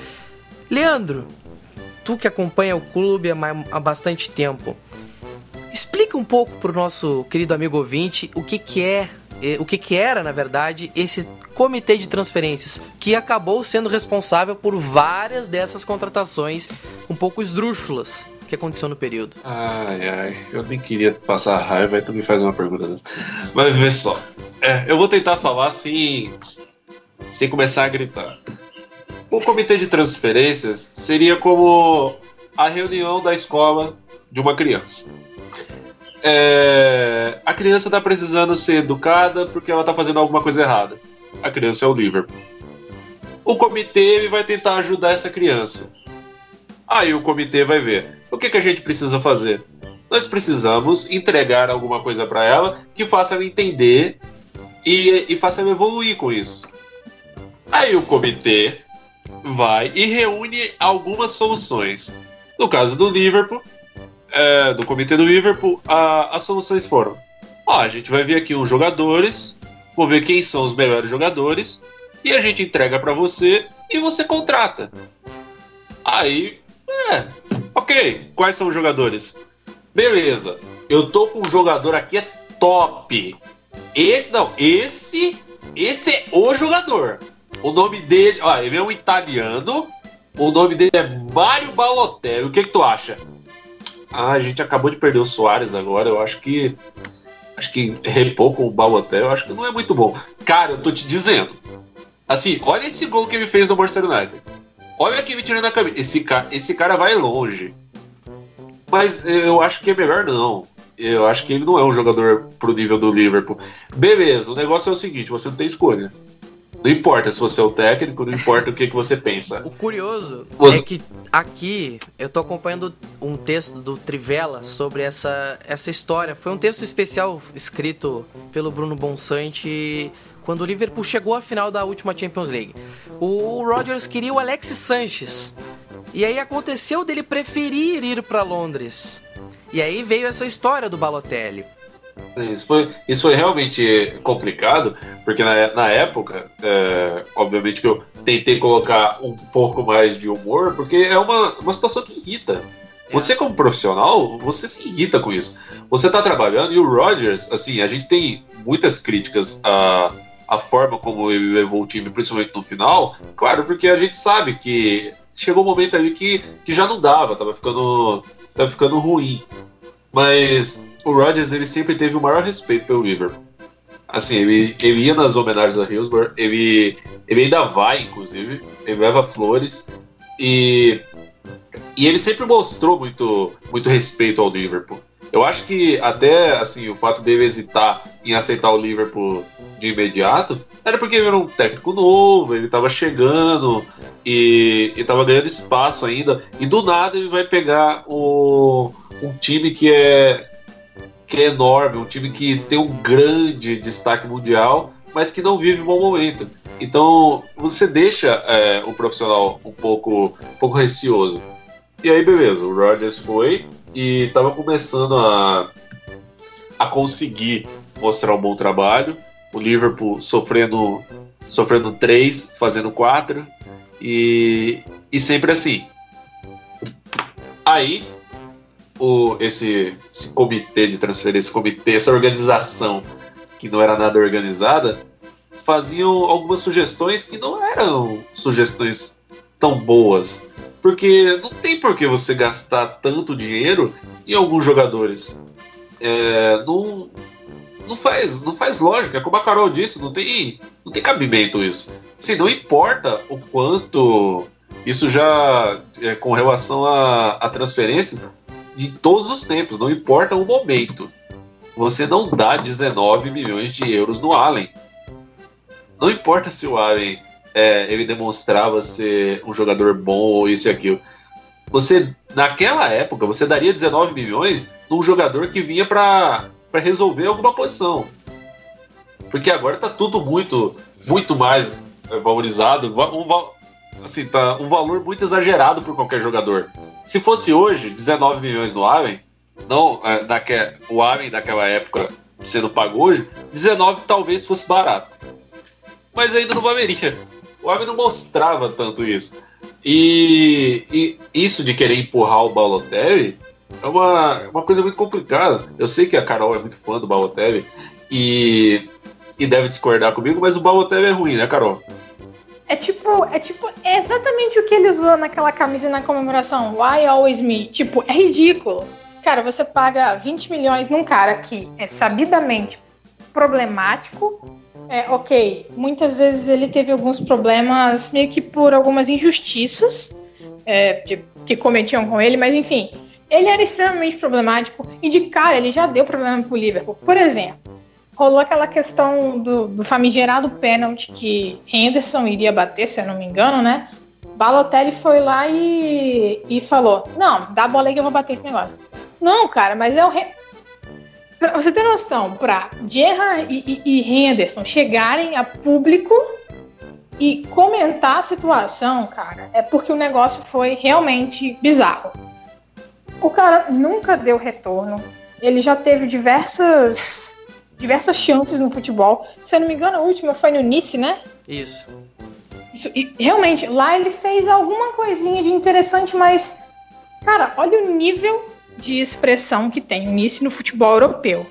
Leandro, tu que acompanha o clube há bastante tempo, explica um pouco para o nosso querido amigo ouvinte o que, que é, o que, que era, na verdade, esse comitê de transferências, que acabou sendo responsável por várias dessas contratações um pouco esdrúxulas que aconteceu no período. Ai, ai, eu nem queria passar raiva, e tu me faz uma pergunta dessa. Mas vê só, é, eu vou tentar falar assim, sem começar a gritar. O comitê de transferências seria como a reunião da escola de uma criança. É, a criança está precisando ser educada porque ela está fazendo alguma coisa errada a criança é o Liverpool. O comitê vai tentar ajudar essa criança. Aí o comitê vai ver o que, que a gente precisa fazer. Nós precisamos entregar alguma coisa para ela que faça ela entender e, e faça ela evoluir com isso. Aí o comitê vai e reúne algumas soluções. No caso do Liverpool, é, do comitê do Liverpool, a, as soluções foram: ó, a gente vai ver aqui uns jogadores vou ver quem são os melhores jogadores e a gente entrega para você e você contrata. Aí, é, ok, quais são os jogadores? Beleza, eu tô com um jogador aqui é top. Esse não, esse, esse é o jogador. O nome dele, ó, ele é um italiano. O nome dele é Mário Balotelli. O que que tu acha? Ah, a gente acabou de perder o Soares agora. Eu acho que acho que repor com o Balotel, eu acho que não é muito bom. Cara, eu tô te dizendo. Assim, olha esse gol que ele fez no Manchester United. Olha quem me tirando da cabeça. Esse cara, esse cara vai longe. Mas eu acho que é melhor não. Eu acho que ele não é um jogador pro nível do Liverpool. Beleza, o negócio é o seguinte: você não tem escolha. Não importa se você é o técnico, não importa o que, que você pensa. O curioso Você- é que aqui eu tô acompanhando um texto do Trivela sobre essa, essa história. Foi um texto especial escrito pelo Bruno Bonsante quando o Liverpool chegou à final da última Champions League. O Rodgers queria o Alex Sanches. E aí aconteceu dele preferir ir para Londres. E aí veio essa história do Balotelli. Isso foi, isso foi realmente complicado, porque na, na época, é, obviamente que eu tentei colocar um pouco mais de humor, porque é uma, uma situação que irrita. Você, como profissional, você se irrita com isso. Você tá trabalhando e o Rodgers, assim, a gente tem muitas críticas à, à forma como ele levou o time, principalmente no final, claro, porque a gente sabe que chegou um momento ali que, que já não dava, tava ficando, tava ficando ruim. Mas o Rodgers ele sempre teve o maior respeito pelo Liverpool. Assim, ele, ele ia nas homenagens a Hillsborough, ele, ele ainda vai, inclusive, ele leva flores e, e ele sempre mostrou muito, muito respeito ao Liverpool. Eu acho que até assim o fato dele hesitar em aceitar o Liverpool de imediato era porque ele era um técnico novo, ele estava chegando e estava ganhando espaço ainda e do nada ele vai pegar o, um time que é que é enorme, um time que tem um grande destaque mundial, mas que não vive um bom momento. Então você deixa é, o profissional um pouco, um pouco receoso. E aí, beleza, o Rodgers foi e estava começando a, a conseguir mostrar um bom trabalho. O Liverpool sofrendo, sofrendo três, fazendo quatro, e, e sempre assim. Aí o, esse, esse comitê de transferência, esse comitê, essa organização que não era nada organizada, faziam algumas sugestões que não eram sugestões tão boas. Porque não tem por que você gastar tanto dinheiro em alguns jogadores. É, não, não, faz, não faz lógica. Como a Carol disse, não tem, não tem cabimento isso. Se não importa o quanto isso já é, com relação à transferência de todos os tempos, não importa o momento. Você não dá 19 milhões de euros no Allen. Não importa se o Allen é, ele demonstrava ser um jogador bom ou isso e aquilo. Você, naquela época, você daria 19 milhões num jogador que vinha para resolver alguma posição. Porque agora tá tudo muito, muito mais é, valorizado. Um, assim, tá um valor muito exagerado por qualquer jogador. Se fosse hoje, 19 milhões no Allen, não, é, naque, o Allen daquela época sendo pago hoje, 19 talvez fosse barato. Mas ainda não valeria. O Allen não mostrava tanto isso. E, e isso de querer empurrar o Balotelli é uma, uma coisa muito complicada. Eu sei que a Carol é muito fã do Balotelli e, e deve discordar comigo, mas o Balotelli é ruim, né, Carol? É tipo, é tipo, é exatamente o que ele usou naquela camisa na comemoração. Why always me? Tipo, é ridículo. Cara, você paga 20 milhões num cara que é sabidamente problemático. É, ok, muitas vezes ele teve alguns problemas meio que por algumas injustiças é, de- que cometiam com ele, mas enfim, ele era extremamente problemático e de cara ele já deu problema pro Liverpool. Por exemplo, rolou aquela questão do, do famigerado pênalti que Henderson iria bater, se eu não me engano, né? Balotelli foi lá e, e falou: Não, dá a bola aí que eu vou bater esse negócio. Não, cara, mas é o. Re... Pra você ter noção, pra Gerrard e, e, e Henderson chegarem a público e comentar a situação, cara, é porque o negócio foi realmente bizarro. O cara nunca deu retorno. Ele já teve diversas diversas chances no futebol. Se eu não me engano, a última foi no Nice, né? Isso. Isso, e realmente, lá ele fez alguma coisinha de interessante, mas, cara, olha o nível de expressão que tem o Nice no futebol europeu.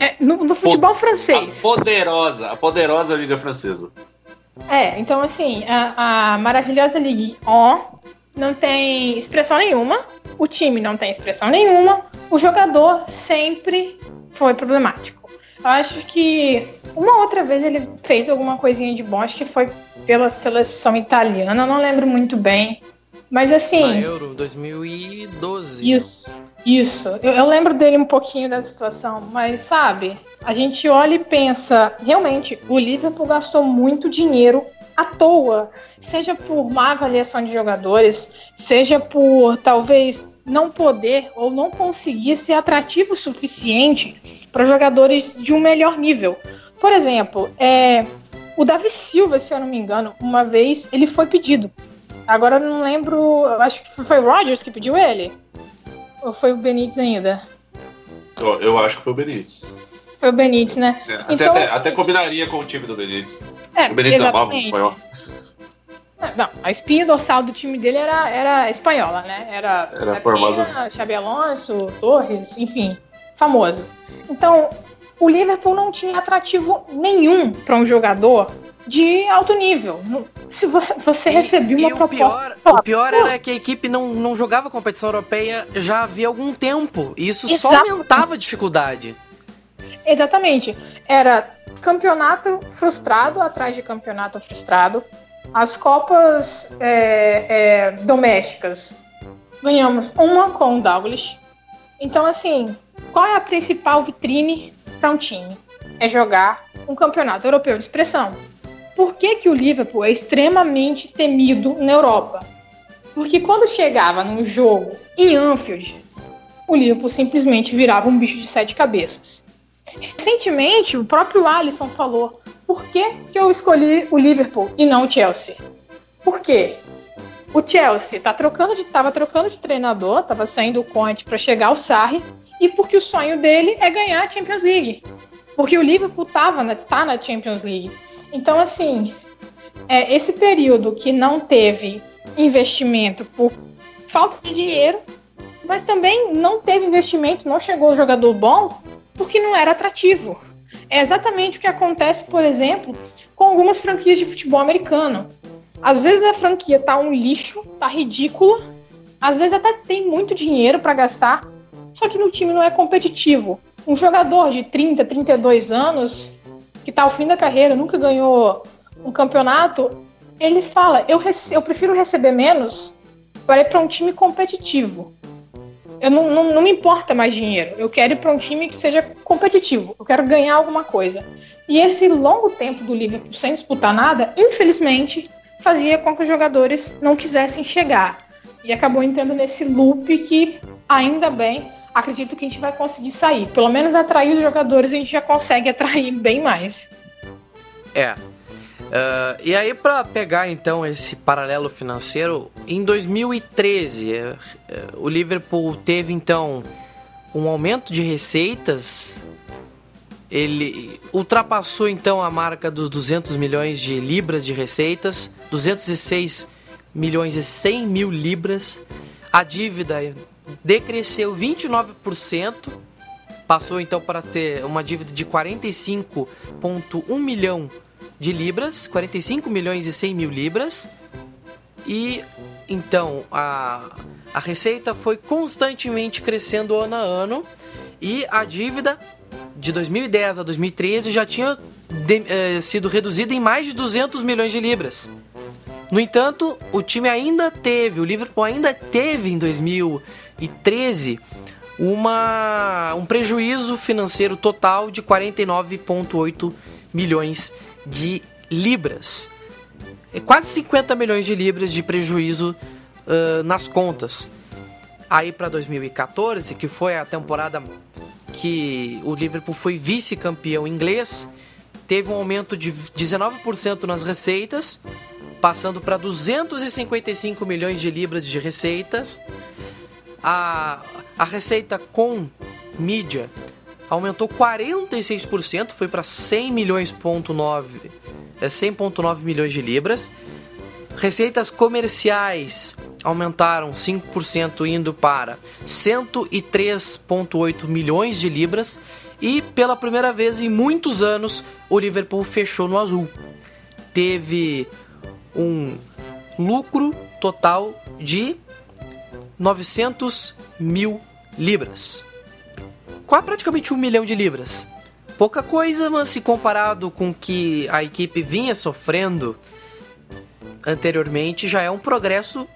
É, no, no futebol A francês. poderosa, a poderosa Liga Francesa. É, então assim, a, a maravilhosa Ligue 1 não tem expressão nenhuma, o time não tem expressão nenhuma, o jogador sempre foi problemático. Acho que uma outra vez ele fez alguma coisinha de bom, acho que foi pela seleção italiana, não lembro muito bem. Mas assim. Na Euro 2012. Isso. Isso. Eu, eu, lembro dele um pouquinho da situação, mas sabe, a gente olha e pensa, realmente, o Liverpool gastou muito dinheiro à toa, seja por má avaliação de jogadores, seja por talvez não poder ou não conseguir ser atrativo o suficiente para jogadores de um melhor nível. Por exemplo, é, o Davi Silva, se eu não me engano, uma vez ele foi pedido. Agora eu não lembro, acho que foi o Rodgers que pediu ele. Ou foi o Benítez ainda? Eu acho que foi o Benítez. Foi o Benítez, né? Sim, então, até, até, combinaria com o time do Benítez. É, o Benítez amava o espanhol. É, não, a espinha dorsal do time dele era, era espanhola, né? Era, era formosa. Xabi Alonso, Torres, enfim, famoso. Então, o Liverpool não tinha atrativo nenhum para um jogador de alto nível. Se você, você recebia uma proposta. O pior, o pior era que a equipe não, não jogava competição europeia já havia algum tempo. E isso só aumentava a dificuldade. Exatamente. Era campeonato frustrado atrás de campeonato frustrado. As Copas é, é, domésticas ganhamos uma com o Douglas. Então, assim, qual é a principal vitrine para um time? É jogar um campeonato europeu de expressão. Por que, que o Liverpool é extremamente temido na Europa? Porque quando chegava num jogo em Anfield, o Liverpool simplesmente virava um bicho de sete cabeças. Recentemente, o próprio Alisson falou: por que, que eu escolhi o Liverpool e não o Chelsea? Por quê? O Chelsea tá trocando de, tava trocando de treinador, estava saindo o Conte para chegar ao Sarri, e porque o sonho dele é ganhar a Champions League. Porque o Liverpool tava, né, tá na Champions League. Então, assim, é, esse período que não teve investimento por falta de dinheiro, mas também não teve investimento, não chegou o jogador bom, porque não era atrativo. É exatamente o que acontece, por exemplo, com algumas franquias de futebol americano. Às vezes a franquia tá um lixo, tá ridícula, às vezes até tem muito dinheiro para gastar, só que no time não é competitivo. Um jogador de 30, 32 anos, que está ao fim da carreira, nunca ganhou um campeonato, ele fala: eu, eu prefiro receber menos para ir para um time competitivo. Eu não, não, não, me importa mais dinheiro. Eu quero ir para um time que seja competitivo. Eu quero ganhar alguma coisa. E esse longo tempo do Liverpool sem disputar nada, infelizmente, fazia com que os jogadores não quisessem chegar. E acabou entrando nesse loop que, ainda bem, acredito que a gente vai conseguir sair. Pelo menos atrair os jogadores a gente já consegue atrair bem mais. É. Uh, e aí, para pegar então esse paralelo financeiro, em 2013 uh, uh, o Liverpool teve então um aumento de receitas. Ele ultrapassou então a marca dos 200 milhões de libras de receitas, 206 milhões e 100 mil libras. A dívida decresceu 29%, passou então para ter uma dívida de 45,1 milhão libras, 45 milhões e 100 mil libras. E então a, a receita foi constantemente crescendo ano a ano e a dívida de 2010 a 2013 já tinha de, eh, sido reduzida em mais de 200 milhões de libras. No entanto, o time ainda teve, o Liverpool ainda teve em 2000 2013 uma, um prejuízo financeiro total de 49,8 milhões de libras. É quase 50 milhões de libras de prejuízo uh, nas contas. Aí para 2014, que foi a temporada que o Liverpool foi vice-campeão inglês, teve um aumento de 19% nas receitas, passando para 255 milhões de libras de receitas a, a receita com mídia aumentou 46%, foi para 100 milhões ponto 9, é 100.9 milhões de libras. Receitas comerciais aumentaram 5% indo para 103.8 milhões de libras e pela primeira vez em muitos anos o Liverpool fechou no azul. Teve um lucro total de 900 mil libras. Quase praticamente um milhão de libras. pouca coisa, mas se comparado com o que a equipe vinha sofrendo anteriormente, já é um progresso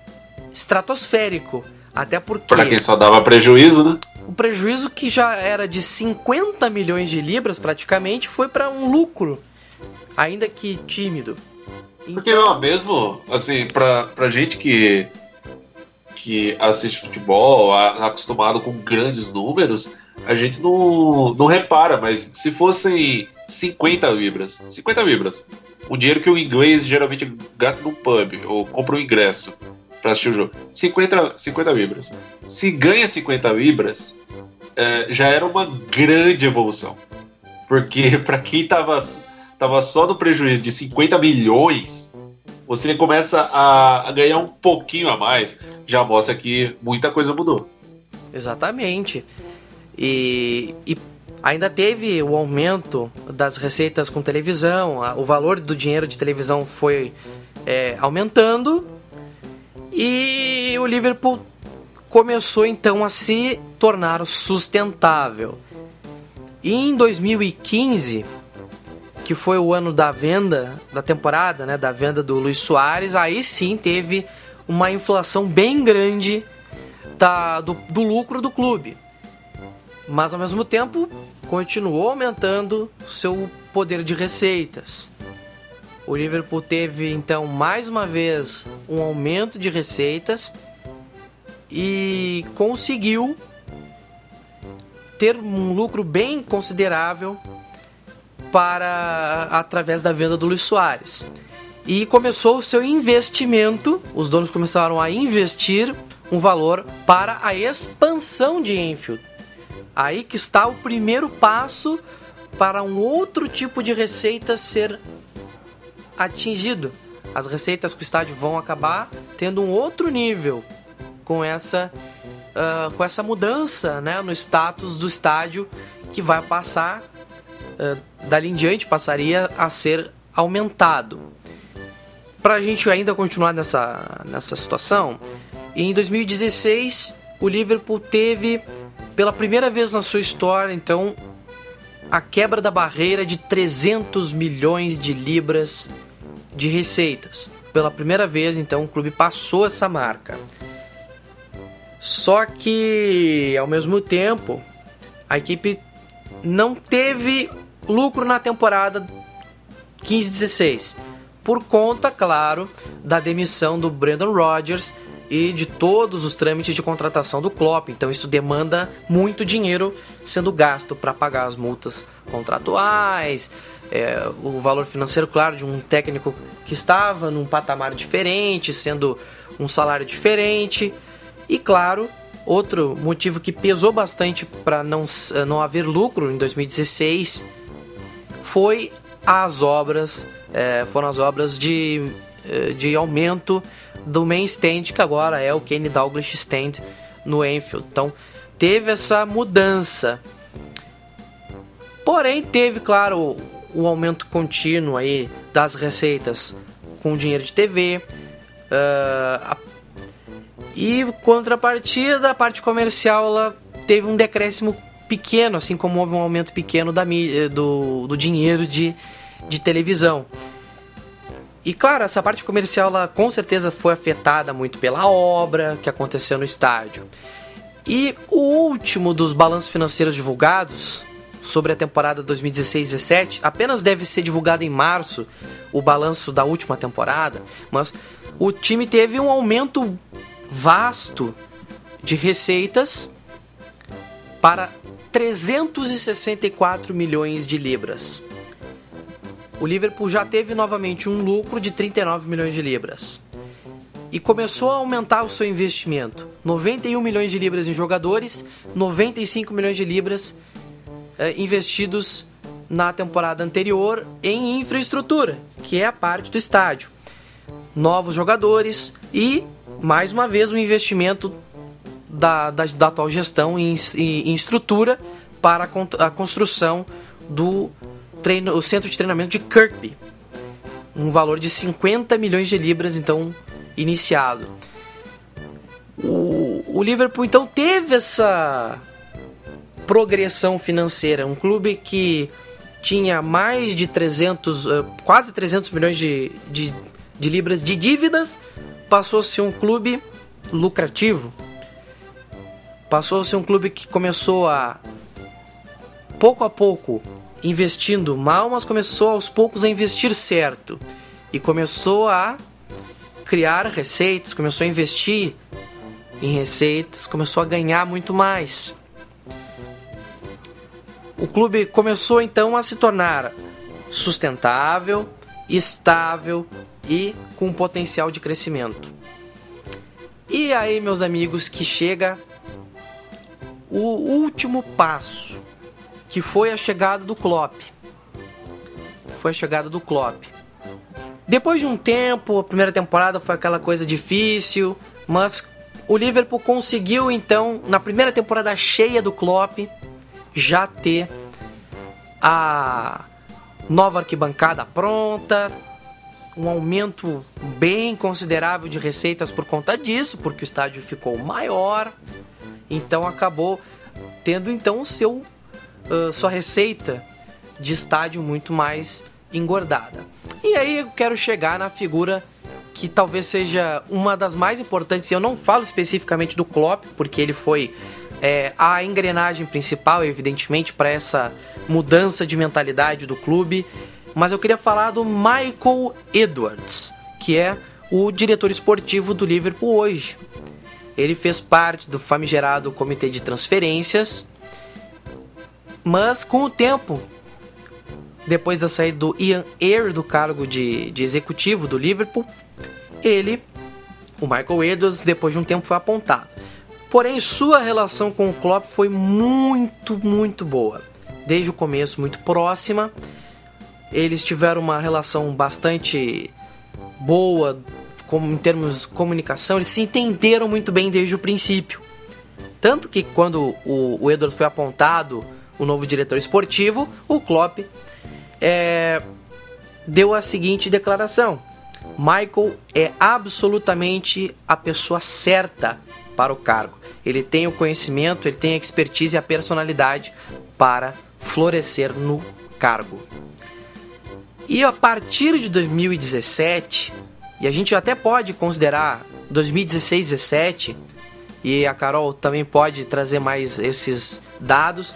estratosférico. Até porque. Pra quem só dava prejuízo, né? O prejuízo que já era de 50 milhões de libras, praticamente, foi para um lucro, ainda que tímido. Porque, ó, mesmo, assim, pra, pra gente que, que assiste futebol, acostumado com grandes números, a gente não, não repara, mas se fossem 50 libras, 50 libras, o dinheiro que o inglês geralmente gasta num pub, ou compra um ingresso pra assistir o jogo, 50, 50 libras. Se ganha 50 libras, é, já era uma grande evolução. Porque pra quem tava, tava só no prejuízo de 50 milhões, você começa a, a ganhar um pouquinho a mais, já mostra que muita coisa mudou. Exatamente. E, e ainda teve o aumento das receitas com televisão, o valor do dinheiro de televisão foi é, aumentando e o Liverpool começou então a se tornar sustentável. E em 2015, que foi o ano da venda da temporada, né, da venda do Luiz Soares, aí sim teve uma inflação bem grande da, do, do lucro do clube. Mas ao mesmo tempo continuou aumentando seu poder de receitas. O Liverpool teve então mais uma vez um aumento de receitas e conseguiu ter um lucro bem considerável para através da venda do Luiz Soares. E começou o seu investimento, os donos começaram a investir um valor para a expansão de Enfield. Aí que está o primeiro passo para um outro tipo de receita ser atingido. As receitas com o estádio vão acabar tendo um outro nível com essa, ah, com essa mudança né, no status do estádio que vai passar, ah, dali em diante, passaria a ser aumentado. Para a gente ainda continuar nessa, nessa situação, em 2016 o Liverpool teve pela primeira vez na sua história, então, a quebra da barreira de 300 milhões de libras de receitas. Pela primeira vez, então, o clube passou essa marca. Só que, ao mesmo tempo, a equipe não teve lucro na temporada 15-16, por conta, claro, da demissão do Brandon Rodgers e de todos os trâmites de contratação do Klopp. Então isso demanda muito dinheiro sendo gasto para pagar as multas contratuais, é, o valor financeiro, claro, de um técnico que estava num patamar diferente, sendo um salário diferente. E claro, outro motivo que pesou bastante para não, não haver lucro em 2016 foi as obras, é, foram as obras de, eh, de aumento do main stand, que agora é o Kenny Douglas Stand no Enfield. Então teve essa mudança. Porém, teve, claro, o aumento contínuo aí das receitas com dinheiro de TV. Uh, a, e contrapartida, a parte comercial ela teve um decréscimo pequeno, assim como houve um aumento pequeno da, do, do dinheiro de, de televisão. E claro, essa parte comercial ela, com certeza foi afetada muito pela obra que aconteceu no estádio. E o último dos balanços financeiros divulgados sobre a temporada 2016-17 apenas deve ser divulgado em março, o balanço da última temporada, mas o time teve um aumento vasto de receitas para 364 milhões de libras. O Liverpool já teve novamente um lucro de 39 milhões de libras. E começou a aumentar o seu investimento. 91 milhões de libras em jogadores, 95 milhões de libras eh, investidos na temporada anterior em infraestrutura, que é a parte do estádio. Novos jogadores e, mais uma vez, um investimento da, da, da, atual gestão em, em, em estrutura para a, a construção do treino, o centro de treinamento de Kirkby. Um valor de 50 milhões de libras, então, iniciado. O, o Liverpool, então, teve essa progressão financeira. Um clube que tinha mais de 300, uh, quase 300 milhões de, de, de libras de dívidas, passou a ser um clube lucrativo. Passou a ser um clube que começou a, pouco a pouco, investindo mal, mas começou aos poucos a investir certo. E começou a criar receitas, começou a investir em receitas, começou a ganhar muito mais. O clube começou então a se tornar sustentável, estável e com potencial de crescimento. E aí, meus amigos, que chega o último passo, que foi a chegada do Klopp. Foi a chegada do Klopp. Depois de um tempo, a primeira temporada foi aquela coisa difícil, mas o Liverpool conseguiu então, na primeira temporada cheia do Klopp, já ter a nova arquibancada pronta, um aumento bem considerável de receitas por conta disso, porque o estádio ficou maior, então acabou tendo então o seu uh, sua receita de estádio muito mais engordada. E aí eu quero chegar na figura que talvez seja uma das mais importantes. Eu não falo especificamente do Klopp, porque ele foi é, a engrenagem principal, evidentemente, para essa mudança de mentalidade do clube. Mas eu queria falar do Michael Edwards, que é o diretor esportivo do Liverpool hoje. Ele fez parte do famigerado comitê de transferências, mas com o tempo, depois da saída do Ian Ayr do cargo de, de executivo do Liverpool, ele, o Michael Edwards, depois de um tempo foi apontado. Porém, sua relação com o Klopp foi muito, muito boa. Desde o começo, muito próxima. Eles tiveram uma relação bastante boa como, em termos de comunicação. Eles se entenderam muito bem desde o princípio. Tanto que quando o, o Edwards foi apontado o novo diretor esportivo, o Klopp é, deu a seguinte declaração: Michael é absolutamente a pessoa certa para o cargo. Ele tem o conhecimento, ele tem a expertise e a personalidade para florescer no cargo. E a partir de 2017, e a gente até pode considerar 2016, 17, e a Carol também pode trazer mais esses dados,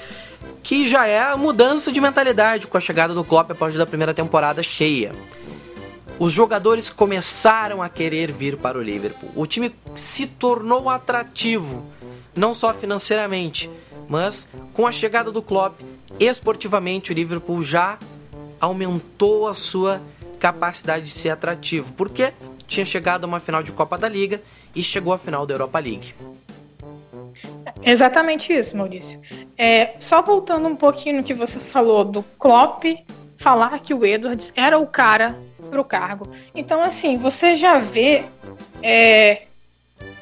que já é a mudança de mentalidade com a chegada do Klopp a partir da primeira temporada cheia os jogadores começaram a querer vir para o Liverpool. O time se tornou atrativo, não só financeiramente, mas com a chegada do Klopp, esportivamente o Liverpool já aumentou a sua capacidade de ser atrativo, porque tinha chegado a uma final de Copa da Liga e chegou à final da Europa League. Exatamente isso, Maurício. É, só voltando um pouquinho no que você falou do Klopp falar que o Edwards era o cara para o cargo. Então, assim, você já vê é,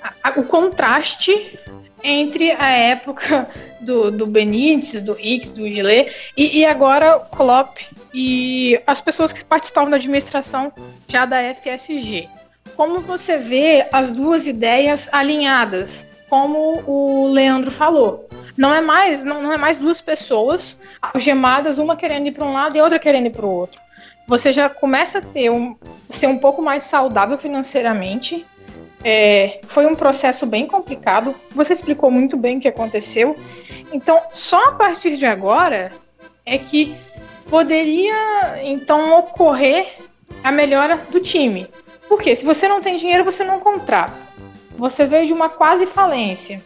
a, a, o contraste entre a época do, do Benítez, do Hicks, do Gillet e, e agora o Klopp e as pessoas que participavam da administração já da FSG. Como você vê as duas ideias alinhadas, como o Leandro falou. Não é mais, não, não é mais duas pessoas algemadas, uma querendo ir para um lado e outra querendo ir para o outro você já começa a ter um, ser um pouco mais saudável financeiramente. É, foi um processo bem complicado. Você explicou muito bem o que aconteceu. Então, só a partir de agora é que poderia então ocorrer a melhora do time. Porque se você não tem dinheiro, você não contrata. Você veio de uma quase falência.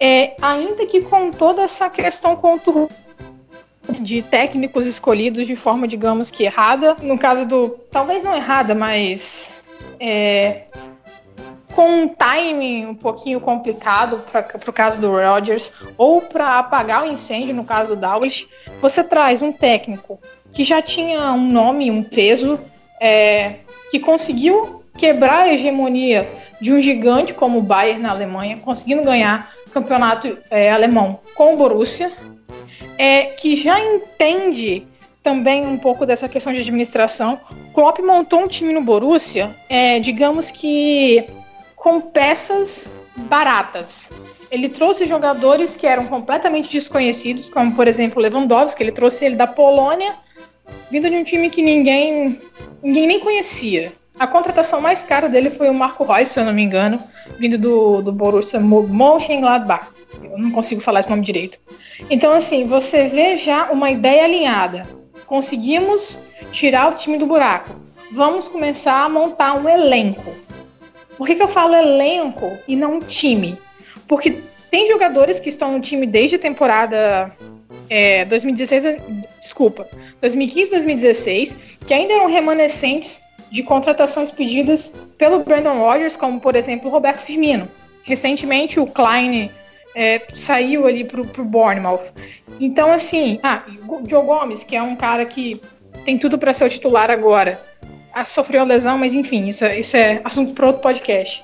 É, ainda que com toda essa questão conturbada de técnicos escolhidos de forma, digamos que errada. No caso do. Talvez não errada, mas. É, com um timing um pouquinho complicado para o caso do Rodgers, ou para apagar o incêndio, no caso do Dallas, você traz um técnico que já tinha um nome, um peso, é, que conseguiu quebrar a hegemonia de um gigante como o Bayern na Alemanha, conseguindo ganhar campeonato é, alemão com o Borussia, é, que já entende também um pouco dessa questão de administração. Klopp montou um time no Borussia, é, digamos que com peças baratas. Ele trouxe jogadores que eram completamente desconhecidos, como por exemplo Lewandowski, ele trouxe ele da Polônia, vindo de um time que ninguém, ninguém nem conhecia. A contratação mais cara dele foi o Marco Reus, se eu não me engano, vindo do, do Borussia Mönchengladbach. Eu não consigo falar esse nome direito. Então, assim, você vê já uma ideia alinhada. Conseguimos tirar o time do buraco. Vamos começar a montar um elenco. Por que, que eu falo elenco e não time? Porque tem jogadores que estão no time desde a temporada é, 2016, desculpa, 2015, 2016, que ainda eram remanescentes de contratações pedidas pelo Brandon Rodgers, como por exemplo o Roberto Firmino. Recentemente o Klein é, saiu ali pro, pro Bournemouth. Então, assim, ah, o Joe Gomes, que é um cara que tem tudo para ser o titular agora, ah, sofreu lesão, mas enfim, isso, é, isso é assunto para outro podcast.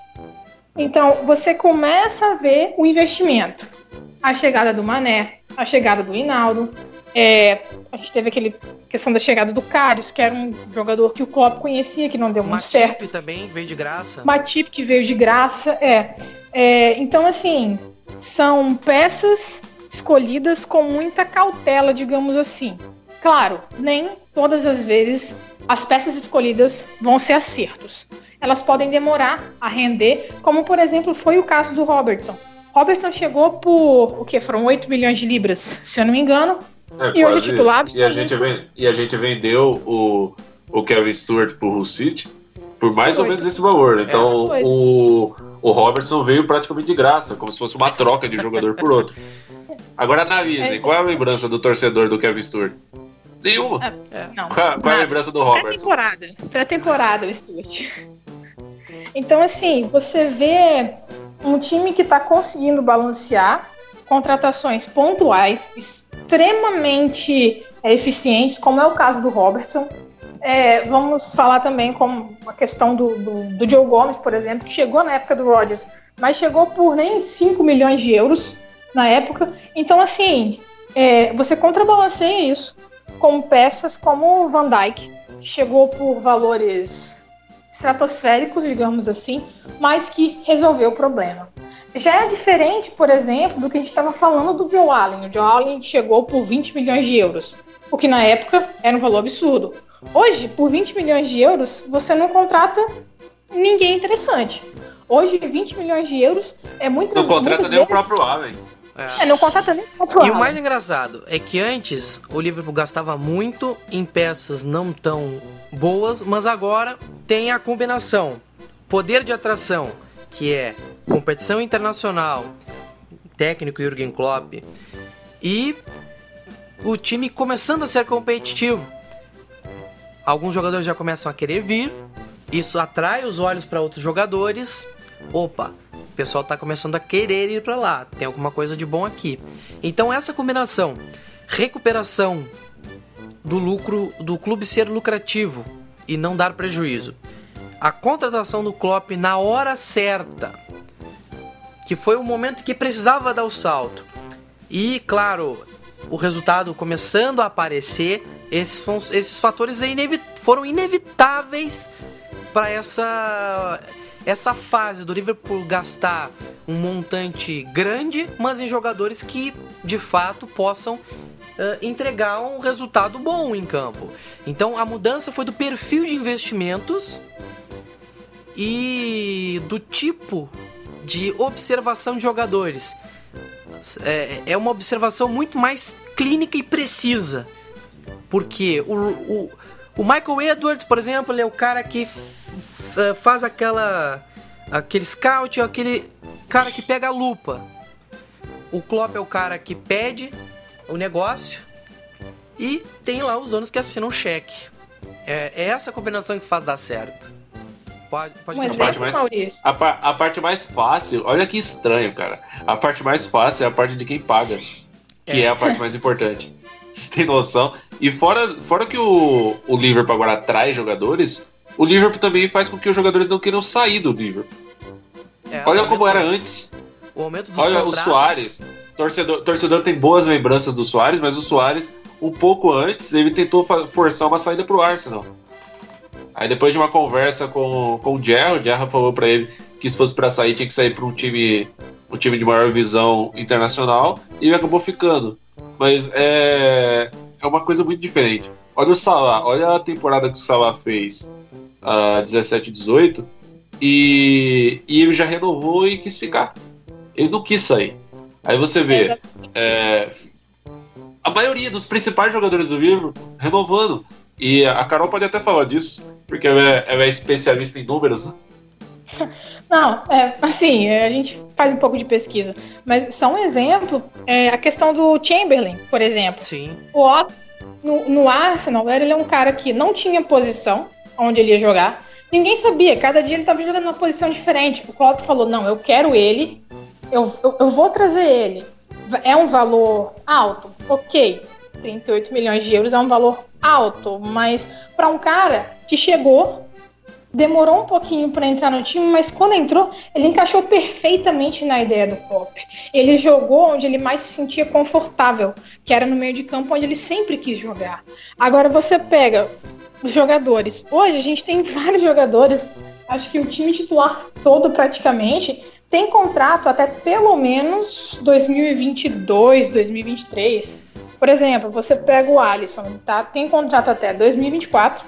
Então, você começa a ver o investimento. A chegada do Mané, a chegada do Hinaldo, é, a gente teve aquele questão da chegada do Karius, que era um jogador que o Klopp conhecia, que não deu muito Matip certo. também veio de graça. Matip que veio de graça, é. é. Então, assim, são peças escolhidas com muita cautela, digamos assim. Claro, nem todas as vezes as peças escolhidas vão ser acertos. Elas podem demorar a render, como por exemplo foi o caso do Robertson. Robertson chegou por o que foram 8 milhões de libras, se eu não me engano, É, E hoje é titular e a, gente, ven- e a gente vendeu o, o Kevin Stewart pro Hull City por mais ou Foi. menos esse valor. Então Foi. o, o Robertson veio praticamente de graça, como se fosse uma troca de jogador por outro. Agora analisem, É, qual é a lembrança do torcedor do Kevin Stewart? Nenhuma. não. Qual, qual é a lembrança do Robertson? Pré-temporada. Pré-temporada, o Stuart. Então, assim, você vê um time que está conseguindo balancear contratações pontuais, extremamente é, eficientes, como é o caso do Robertson. É, vamos falar também com a questão do, do, do Joe Gomes, por exemplo, que chegou na época do Rodgers, mas chegou por nem 5 milhões de euros na época. Então, assim, é, você contrabalanceia isso com peças como o Van Dijk, que chegou por valores estratosféricos, digamos assim, mas que resolveu o problema. Já é diferente, por exemplo, do que a gente estava falando do Joe Allen. O Joe Allen chegou por 20 milhões de euros, o que na época era um valor absurdo. Hoje, por 20 milhões de euros, você não contrata ninguém interessante. Hoje, 20 milhões de euros é muito Não contrata nem o vezes- próprio Allen. É. É, não contrata nem o próprio E o mais engraçado é que antes o Liverpool gastava muito em peças não tão boas, mas agora tem a combinação poder de atração, que é competição internacional, técnico Jürgen Klopp, e o time começando a ser competitivo. Alguns jogadores já começam a querer vir, isso atrai os olhos para outros jogadores. Opa, o pessoal tá começando a querer ir para lá, tem alguma coisa de bom aqui. Então essa combinação, recuperação do lucro do clube ser lucrativo e não dar prejuízo. A contratação do Klopp na hora certa, que foi o momento que precisava dar o salto. E claro, o resultado começando a aparecer, esses, esses fatores inevi- foram inevitáveis para essa essa fase do Liverpool gastar um montante grande, mas em jogadores que de fato possam eh, entregar um resultado bom em campo. Então a mudança foi do perfil de investimentos e do tipo de observação de jogadores. É, é uma observação muito mais clínica e precisa. Porque o, o, o Michael Edwards, por exemplo, é o cara que f- faz aquela aquele scout, aquele cara que pega a lupa. O Klopp é o cara que pede o negócio e tem lá os donos que assinam o cheque. É, é essa combinação que faz dar certo. Pode, pode Um A continuar. parte exemplo, mais- Maurício. A, par- a parte mais fácil, olha que estranho, cara. A parte mais fácil é a parte de quem paga, que é, É. a parte mais importante. Vocês têm noção? E fora, fora que o, o Liverpool agora atrai jogadores, o Liverpool também faz com que os jogadores não queiram sair do Liverpool. É, Olha o como era antes. O aumento dos Olha o contratos. Soares. Torcedor, torcedor tem boas lembranças do Soares, mas o Soares, um pouco antes, ele tentou forçar uma saída pro Arsenal. Aí depois de uma conversa com, com o Gerra, o Gerra falou pra ele que se fosse pra sair, tinha que sair pra um time um time de maior visão internacional e ele acabou ficando. Mas é, é uma coisa muito diferente. Olha o Salah, olha a temporada que o Salah fez, a 17 18, e, e ele já renovou e quis ficar. Ele não quis sair. Aí você vê é, a maioria dos principais jogadores do livro renovando. E a Carol pode até falar disso, porque ela é, ela é especialista em números, né? Não, é, assim, é, a gente faz um pouco de pesquisa, mas só um exemplo, é a questão do Chamberlain, por exemplo. Sim. O Ox, no, no Arsenal, ele é um cara que não tinha posição onde ele ia jogar, ninguém sabia, cada dia ele estava jogando numa posição diferente. O Klopp falou, não, eu quero ele, eu, eu, eu vou trazer ele. É um valor alto? Ok, 38 milhões de euros é um valor alto, mas para um cara que chegou, demorou um pouquinho para entrar no time, mas quando entrou, ele encaixou perfeitamente na ideia do Klopp. Ele jogou onde ele mais se sentia confortável, que era no meio de campo onde ele sempre quis jogar. Agora você pega os jogadores. Hoje a gente tem vários jogadores, acho que o time titular todo praticamente tem contrato até pelo menos 2022, 2023. Por exemplo, você pega o Alisson, tá? Tem contrato até 2024.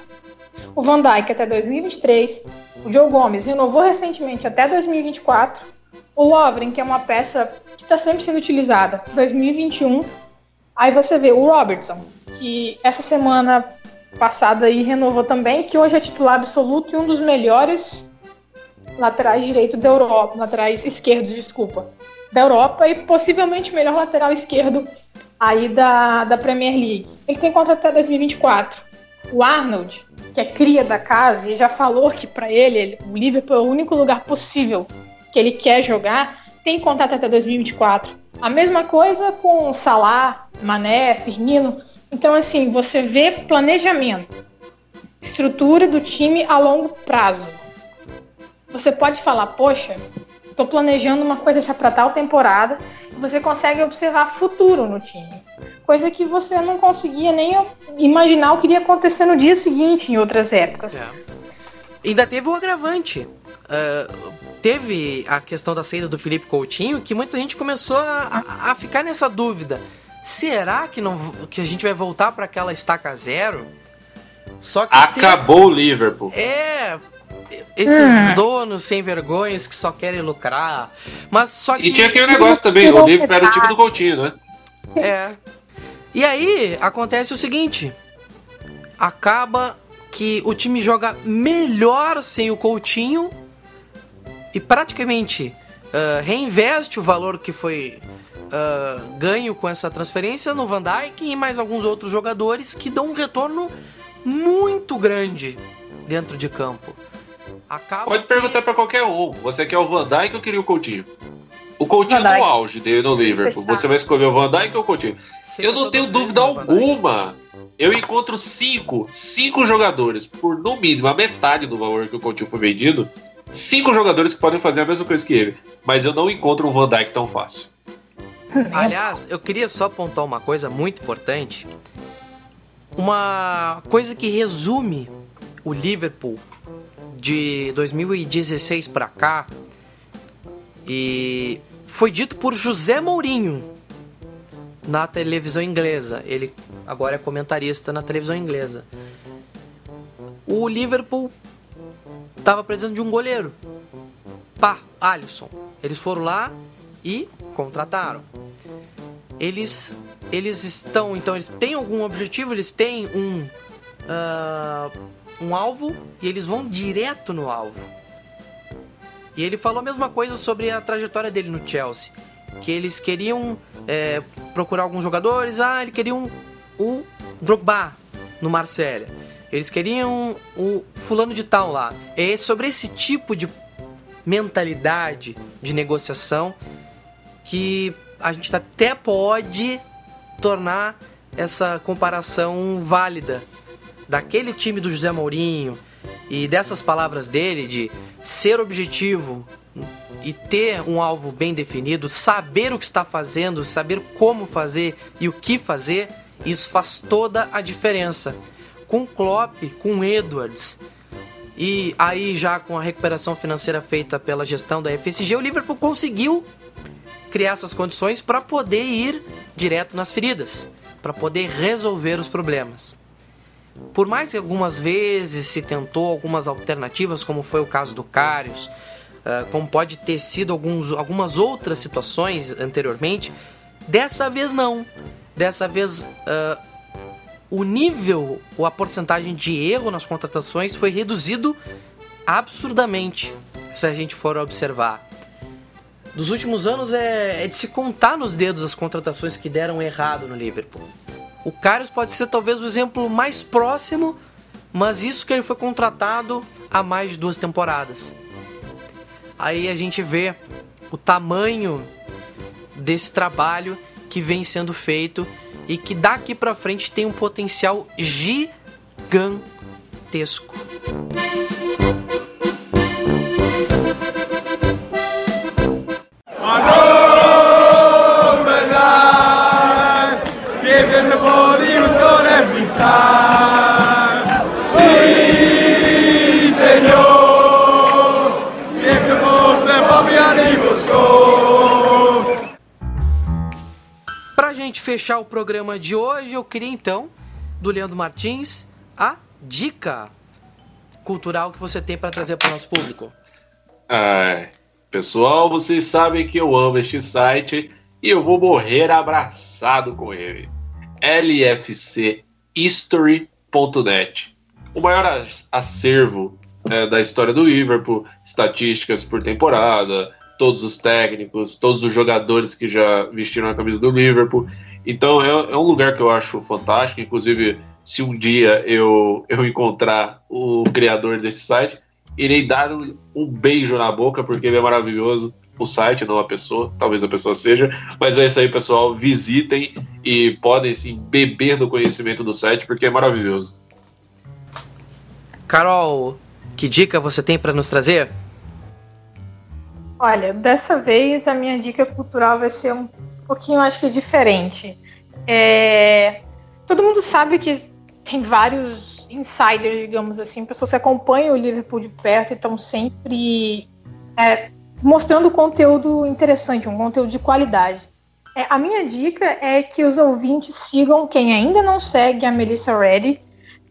O Van Dijk até 2023. O Joe Gomes renovou recentemente até 2024. O Lovren, que é uma peça que está sempre sendo utilizada, 2021. Aí você vê o Robertson, que essa semana passada aí renovou também, que hoje é titular absoluto e um dos melhores laterais direito da Europa, laterais esquerdos, desculpa, da Europa e possivelmente melhor lateral esquerdo aí da, da Premier League. Ele tem contrato até 2024. O Arnold, que é cria da casa e já falou que para ele, ele, o Liverpool é o único lugar possível que ele quer jogar, tem contrato até 2024. A mesma coisa com Salah, Mané, Firmino. Então, assim, você vê planejamento, estrutura do time a longo prazo. Você pode falar, poxa, estou planejando uma coisa já para tal temporada você consegue observar futuro no time. Coisa que você não conseguia nem imaginar o que iria acontecer no dia seguinte em outras épocas. É. Ainda teve o agravante. Uh, teve a questão da saída do Felipe Coutinho, que muita gente começou a, a, a ficar nessa dúvida. Será que, não, que a gente vai voltar para aquela estaca zero? Só que Acabou o Liverpool. É, esses hum. donos sem vergonhas que só querem lucrar. Mas só que. E tinha aquele negócio também, o Liverpool era o time do Coutinho, né? É. E aí acontece o seguinte: acaba que o time joga melhor sem o Coutinho e praticamente uh, reinveste o valor que foi uh, ganho com essa transferência no Van Dijk e mais alguns outros jogadores que dão um retorno muito grande dentro de campo. Acaba Pode perguntar para qualquer um. Você quer o Van Dijk ou queria o Coutinho? O Coutinho no auge dele no Liverpool. Você vai escolher o Van Dijk ou o Coutinho? Sim, eu não tenho dúvida alguma. Eu encontro cinco, cinco jogadores por no mínimo a metade do valor que o Coutinho foi vendido. Cinco jogadores que podem fazer a mesma coisa que ele. Mas eu não encontro um Van Dijk tão fácil. Aliás, eu queria só apontar uma coisa muito importante. Uma coisa que resume o Liverpool de 2016 para cá e foi dito por José Mourinho na televisão inglesa. Ele agora é comentarista na televisão inglesa. O Liverpool estava precisando de um goleiro. Pá, Alisson. Eles foram lá e contrataram. Eles eles estão, então eles têm algum objetivo, eles têm um uh, um alvo e eles vão direto no alvo. E ele falou a mesma coisa sobre a trajetória dele no Chelsea. Que eles queriam é, procurar alguns jogadores. Ah, eles queriam o Drogba no Marselha. Eles queriam o fulano de tal lá. É sobre esse tipo de mentalidade de negociação que a gente até pode tornar essa comparação válida daquele time do José Mourinho e dessas palavras dele de ser objetivo e ter um alvo bem definido, saber o que está fazendo, saber como fazer e o que fazer, isso faz toda a diferença. Com Klopp, com Edwards e aí já com a recuperação financeira feita pela gestão da FSG, o Liverpool conseguiu criar essas condições para poder ir direto nas feridas, para poder resolver os problemas. Por mais que algumas vezes se tentou algumas alternativas, como foi o caso do Carius, uh, como pode ter sido alguns, algumas outras situações anteriormente, dessa vez não. Dessa vez uh, o nível ou a porcentagem de erro nas contratações foi reduzido absurdamente, se a gente for observar. Dos últimos anos é, é de se contar nos dedos as contratações que deram errado no Liverpool. O Karius pode ser talvez o exemplo mais próximo, mas isso que ele foi contratado há mais de duas temporadas. Aí a gente vê o tamanho desse trabalho que vem sendo feito e que daqui para frente tem um potencial gigantesco. Fechar o programa de hoje, eu queria então, do Leandro Martins, a dica cultural que você tem para trazer para o nosso público. Pessoal, vocês sabem que eu amo este site e eu vou morrer abraçado com ele. lfchistory.net O maior acervo é, da história do Liverpool, estatísticas por temporada, todos os técnicos, todos os jogadores que já vestiram a camisa do Liverpool. Então é, é, um lugar que eu acho fantástico. Inclusive, se um dia eu, eu encontrar o criador desse site, irei dar um, um beijo na boca, porque ele é maravilhoso. O site, não a pessoa, talvez a pessoa seja. Mas é isso aí, pessoal. Visitem e podem sim beber do conhecimento do site, porque é maravilhoso. Carol, que dica você tem para nos trazer? Olha, dessa vez a minha dica cultural vai ser um pouquinho, acho que diferente. É... Todo mundo sabe que tem vários insiders, digamos assim, pessoas que acompanham o Liverpool de perto e estão sempre é, mostrando conteúdo interessante, um conteúdo de qualidade. É, a minha dica é que os ouvintes sigam quem ainda não segue a Melissa Reddy,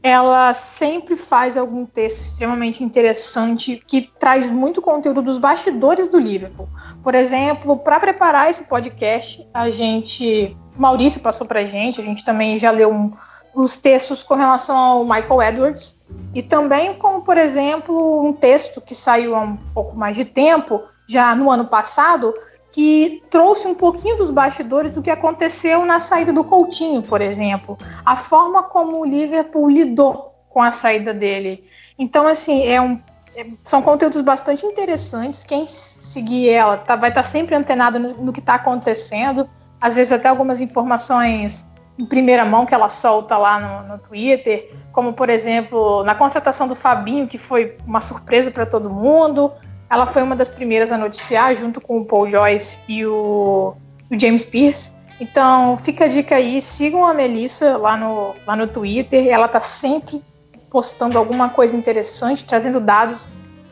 ela sempre faz algum texto extremamente interessante que traz muito conteúdo dos bastidores do Liverpool. Por exemplo, para preparar esse podcast, a gente, Maurício passou para gente, a gente também já leu um, os textos com relação ao Michael Edwards e também como, por exemplo, um texto que saiu há um pouco mais de tempo, já no ano passado, que trouxe um pouquinho dos bastidores do que aconteceu na saída do Coutinho, por exemplo. A forma como o Liverpool lidou com a saída dele. Então, assim, é um, é, são conteúdos bastante interessantes. Quem seguir ela tá, vai estar tá sempre antenado no, no que está acontecendo. Às vezes até algumas informações em primeira mão que ela solta lá no, no Twitter, como por exemplo na contratação do Fabinho, que foi uma surpresa para todo mundo. Ela foi uma das primeiras a noticiar, junto com o Paul Joyce e o, o James Pierce. Então, fica a dica aí, sigam a Melissa lá no, lá no Twitter. Ela tá sempre postando alguma coisa interessante, trazendo dados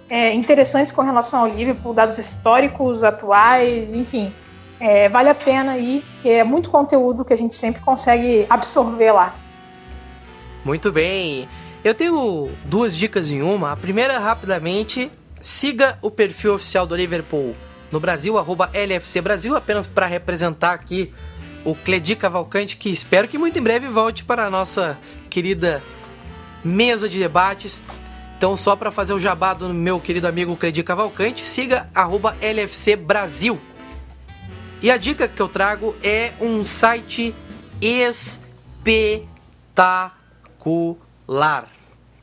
é, interessantes com relação ao Liverpool, dados históricos, atuais, enfim. É, vale a pena aí, que é muito conteúdo que a gente sempre consegue absorver lá. Muito bem. Eu tenho duas dicas em uma. A primeira, rapidamente, Siga o perfil oficial do Liverpool no Brasil, arroba LFC Brasil, apenas para representar aqui o Cledi Cavalcante, que espero que muito em breve volte para a nossa querida mesa de debates. Então, só para fazer o jabá do meu querido amigo Cledi Cavalcante, siga arroba LFC Brasil. E a dica que eu trago é um site espetacular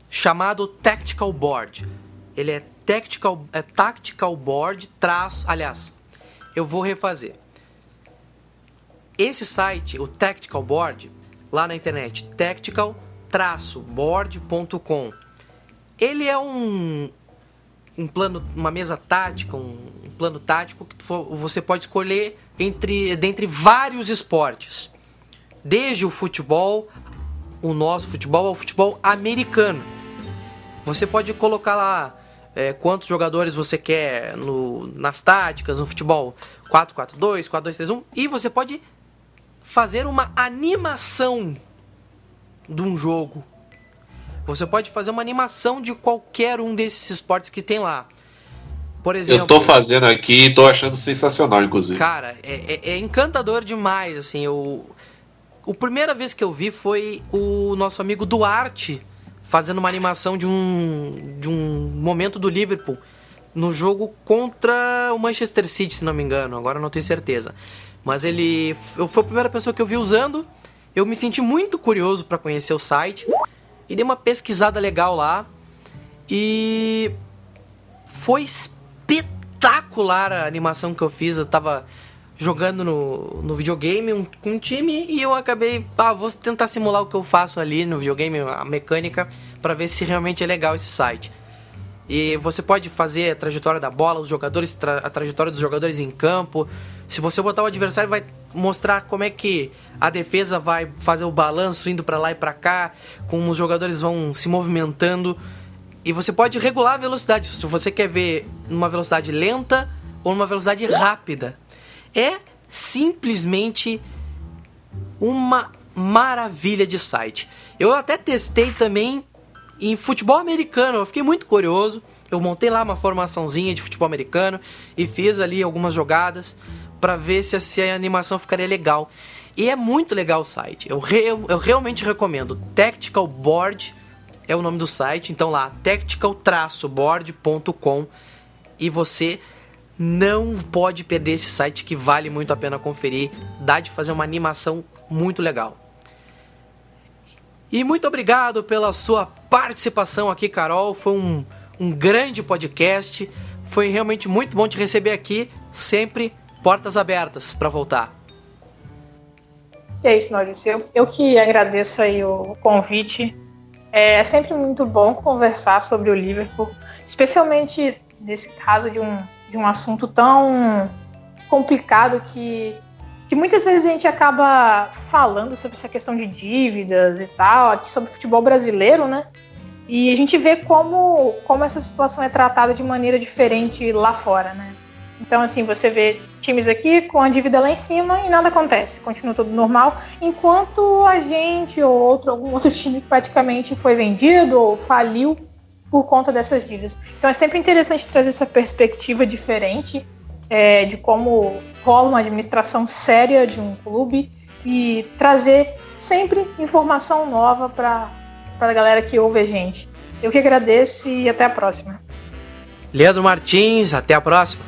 chamado Tactical Board. Ele é Tactical, é, tactical Board traço. Aliás, eu vou refazer. Esse site, o Tactical Board, lá na internet, tactical-board.com. Ele é um, um plano, uma mesa tática, um, um plano tático que você pode escolher entre dentre vários esportes, desde o futebol, o nosso futebol, ao futebol americano. Você pode colocar lá é, quantos jogadores você quer no, nas táticas, no futebol 4-4-2, 4-2-3-1, e você pode fazer uma animação de um jogo. Você pode fazer uma animação de qualquer um desses esportes que tem lá. Por exemplo, eu tô fazendo aqui e tô achando sensacional, inclusive. Cara, é, é, é encantador demais, assim, eu... A primeira vez que eu vi foi o nosso amigo Duarte fazendo uma animação de um, de um momento do Liverpool no jogo contra o Manchester City, se não me engano, agora não tenho certeza. Mas ele eu, foi a primeira pessoa que eu vi usando. Eu me senti muito curioso para conhecer o site e dei uma pesquisada legal lá. E foi espetacular a animação que eu fiz. Eu tava jogando no, no videogame um, com um time e eu acabei, ah, vou tentar simular o que eu faço ali no videogame, a mecânica, para ver se realmente é legal esse site. E você pode fazer a trajetória da bola, os jogadores, tra a trajetória dos jogadores em campo. Se você botar o adversário, vai mostrar como é que a defesa vai fazer o balanço indo para lá e para cá, como os jogadores vão se movimentando. E você pode regular a velocidade, se você quer ver numa velocidade lenta ou numa velocidade rápida. É simplesmente uma maravilha de site. Eu até testei também em futebol americano. Eu fiquei muito curioso. Eu montei lá uma formaçãozinha de futebol americano e fiz ali algumas jogadas para ver se, a animação ficaria legal. E é muito legal o site. Eu, re, eu, realmente recomendo. Tactical Board é o nome do site. Então lá, tactical-board.com e você não pode perder esse site que vale muito a pena conferir. Dá de fazer uma animação muito legal. E muito obrigado pela sua participação aqui, Carol. Foi um, um grande podcast. Foi realmente muito bom te receber aqui. Sempre portas abertas para voltar. É isso, Maurício. Eu, eu que agradeço aí o convite. É sempre muito bom conversar sobre o Liverpool, especialmente nesse caso de um, de um assunto tão complicado que que muitas vezes a gente acaba falando sobre essa questão de dívidas e tal, aqui sobre futebol brasileiro, né? E a gente vê como, como essa situação é tratada de maneira diferente lá fora, né? Então, assim, você vê times aqui com a dívida lá em cima e nada acontece, continua tudo normal, enquanto a gente ou outro, algum outro time praticamente foi vendido ou faliu por conta dessas dívidas. Então é sempre interessante trazer essa perspectiva diferente é, de como rola uma administração séria de um clube e trazer sempre informação nova para a galera que ouve a gente. Eu que agradeço e até a próxima. Leandro Martins, até a próxima.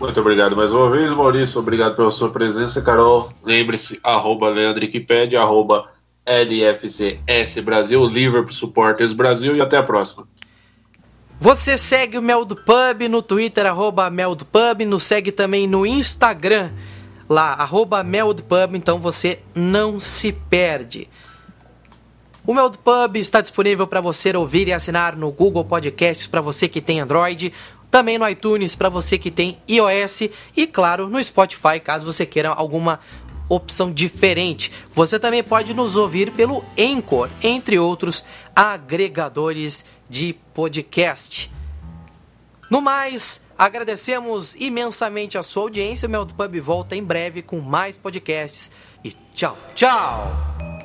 Muito obrigado mais uma vez, Maurício. Obrigado pela sua presença, Carol. Lembre-se, arroba Leandro Wikipedia, arroba LFCS Brasil, Liverpool Supporters Brasil e até a próxima. Você segue o Mel do Pub no Twitter, arroba Mel do Pub, nos segue também no Instagram, lá, arroba Mel do Pub, então você não se perde. O Mel do Pub está disponível para você ouvir e assinar no Google Podcasts para você que tem Android, também no iTunes para você que tem iOS e claro no Spotify caso você queira alguma opção diferente. Você também pode nos ouvir pelo Anchor, entre outros agregadores de podcast. No mais, agradecemos imensamente a sua audiência. O Mel Pub volta em breve com mais podcasts. E tchau, tchau!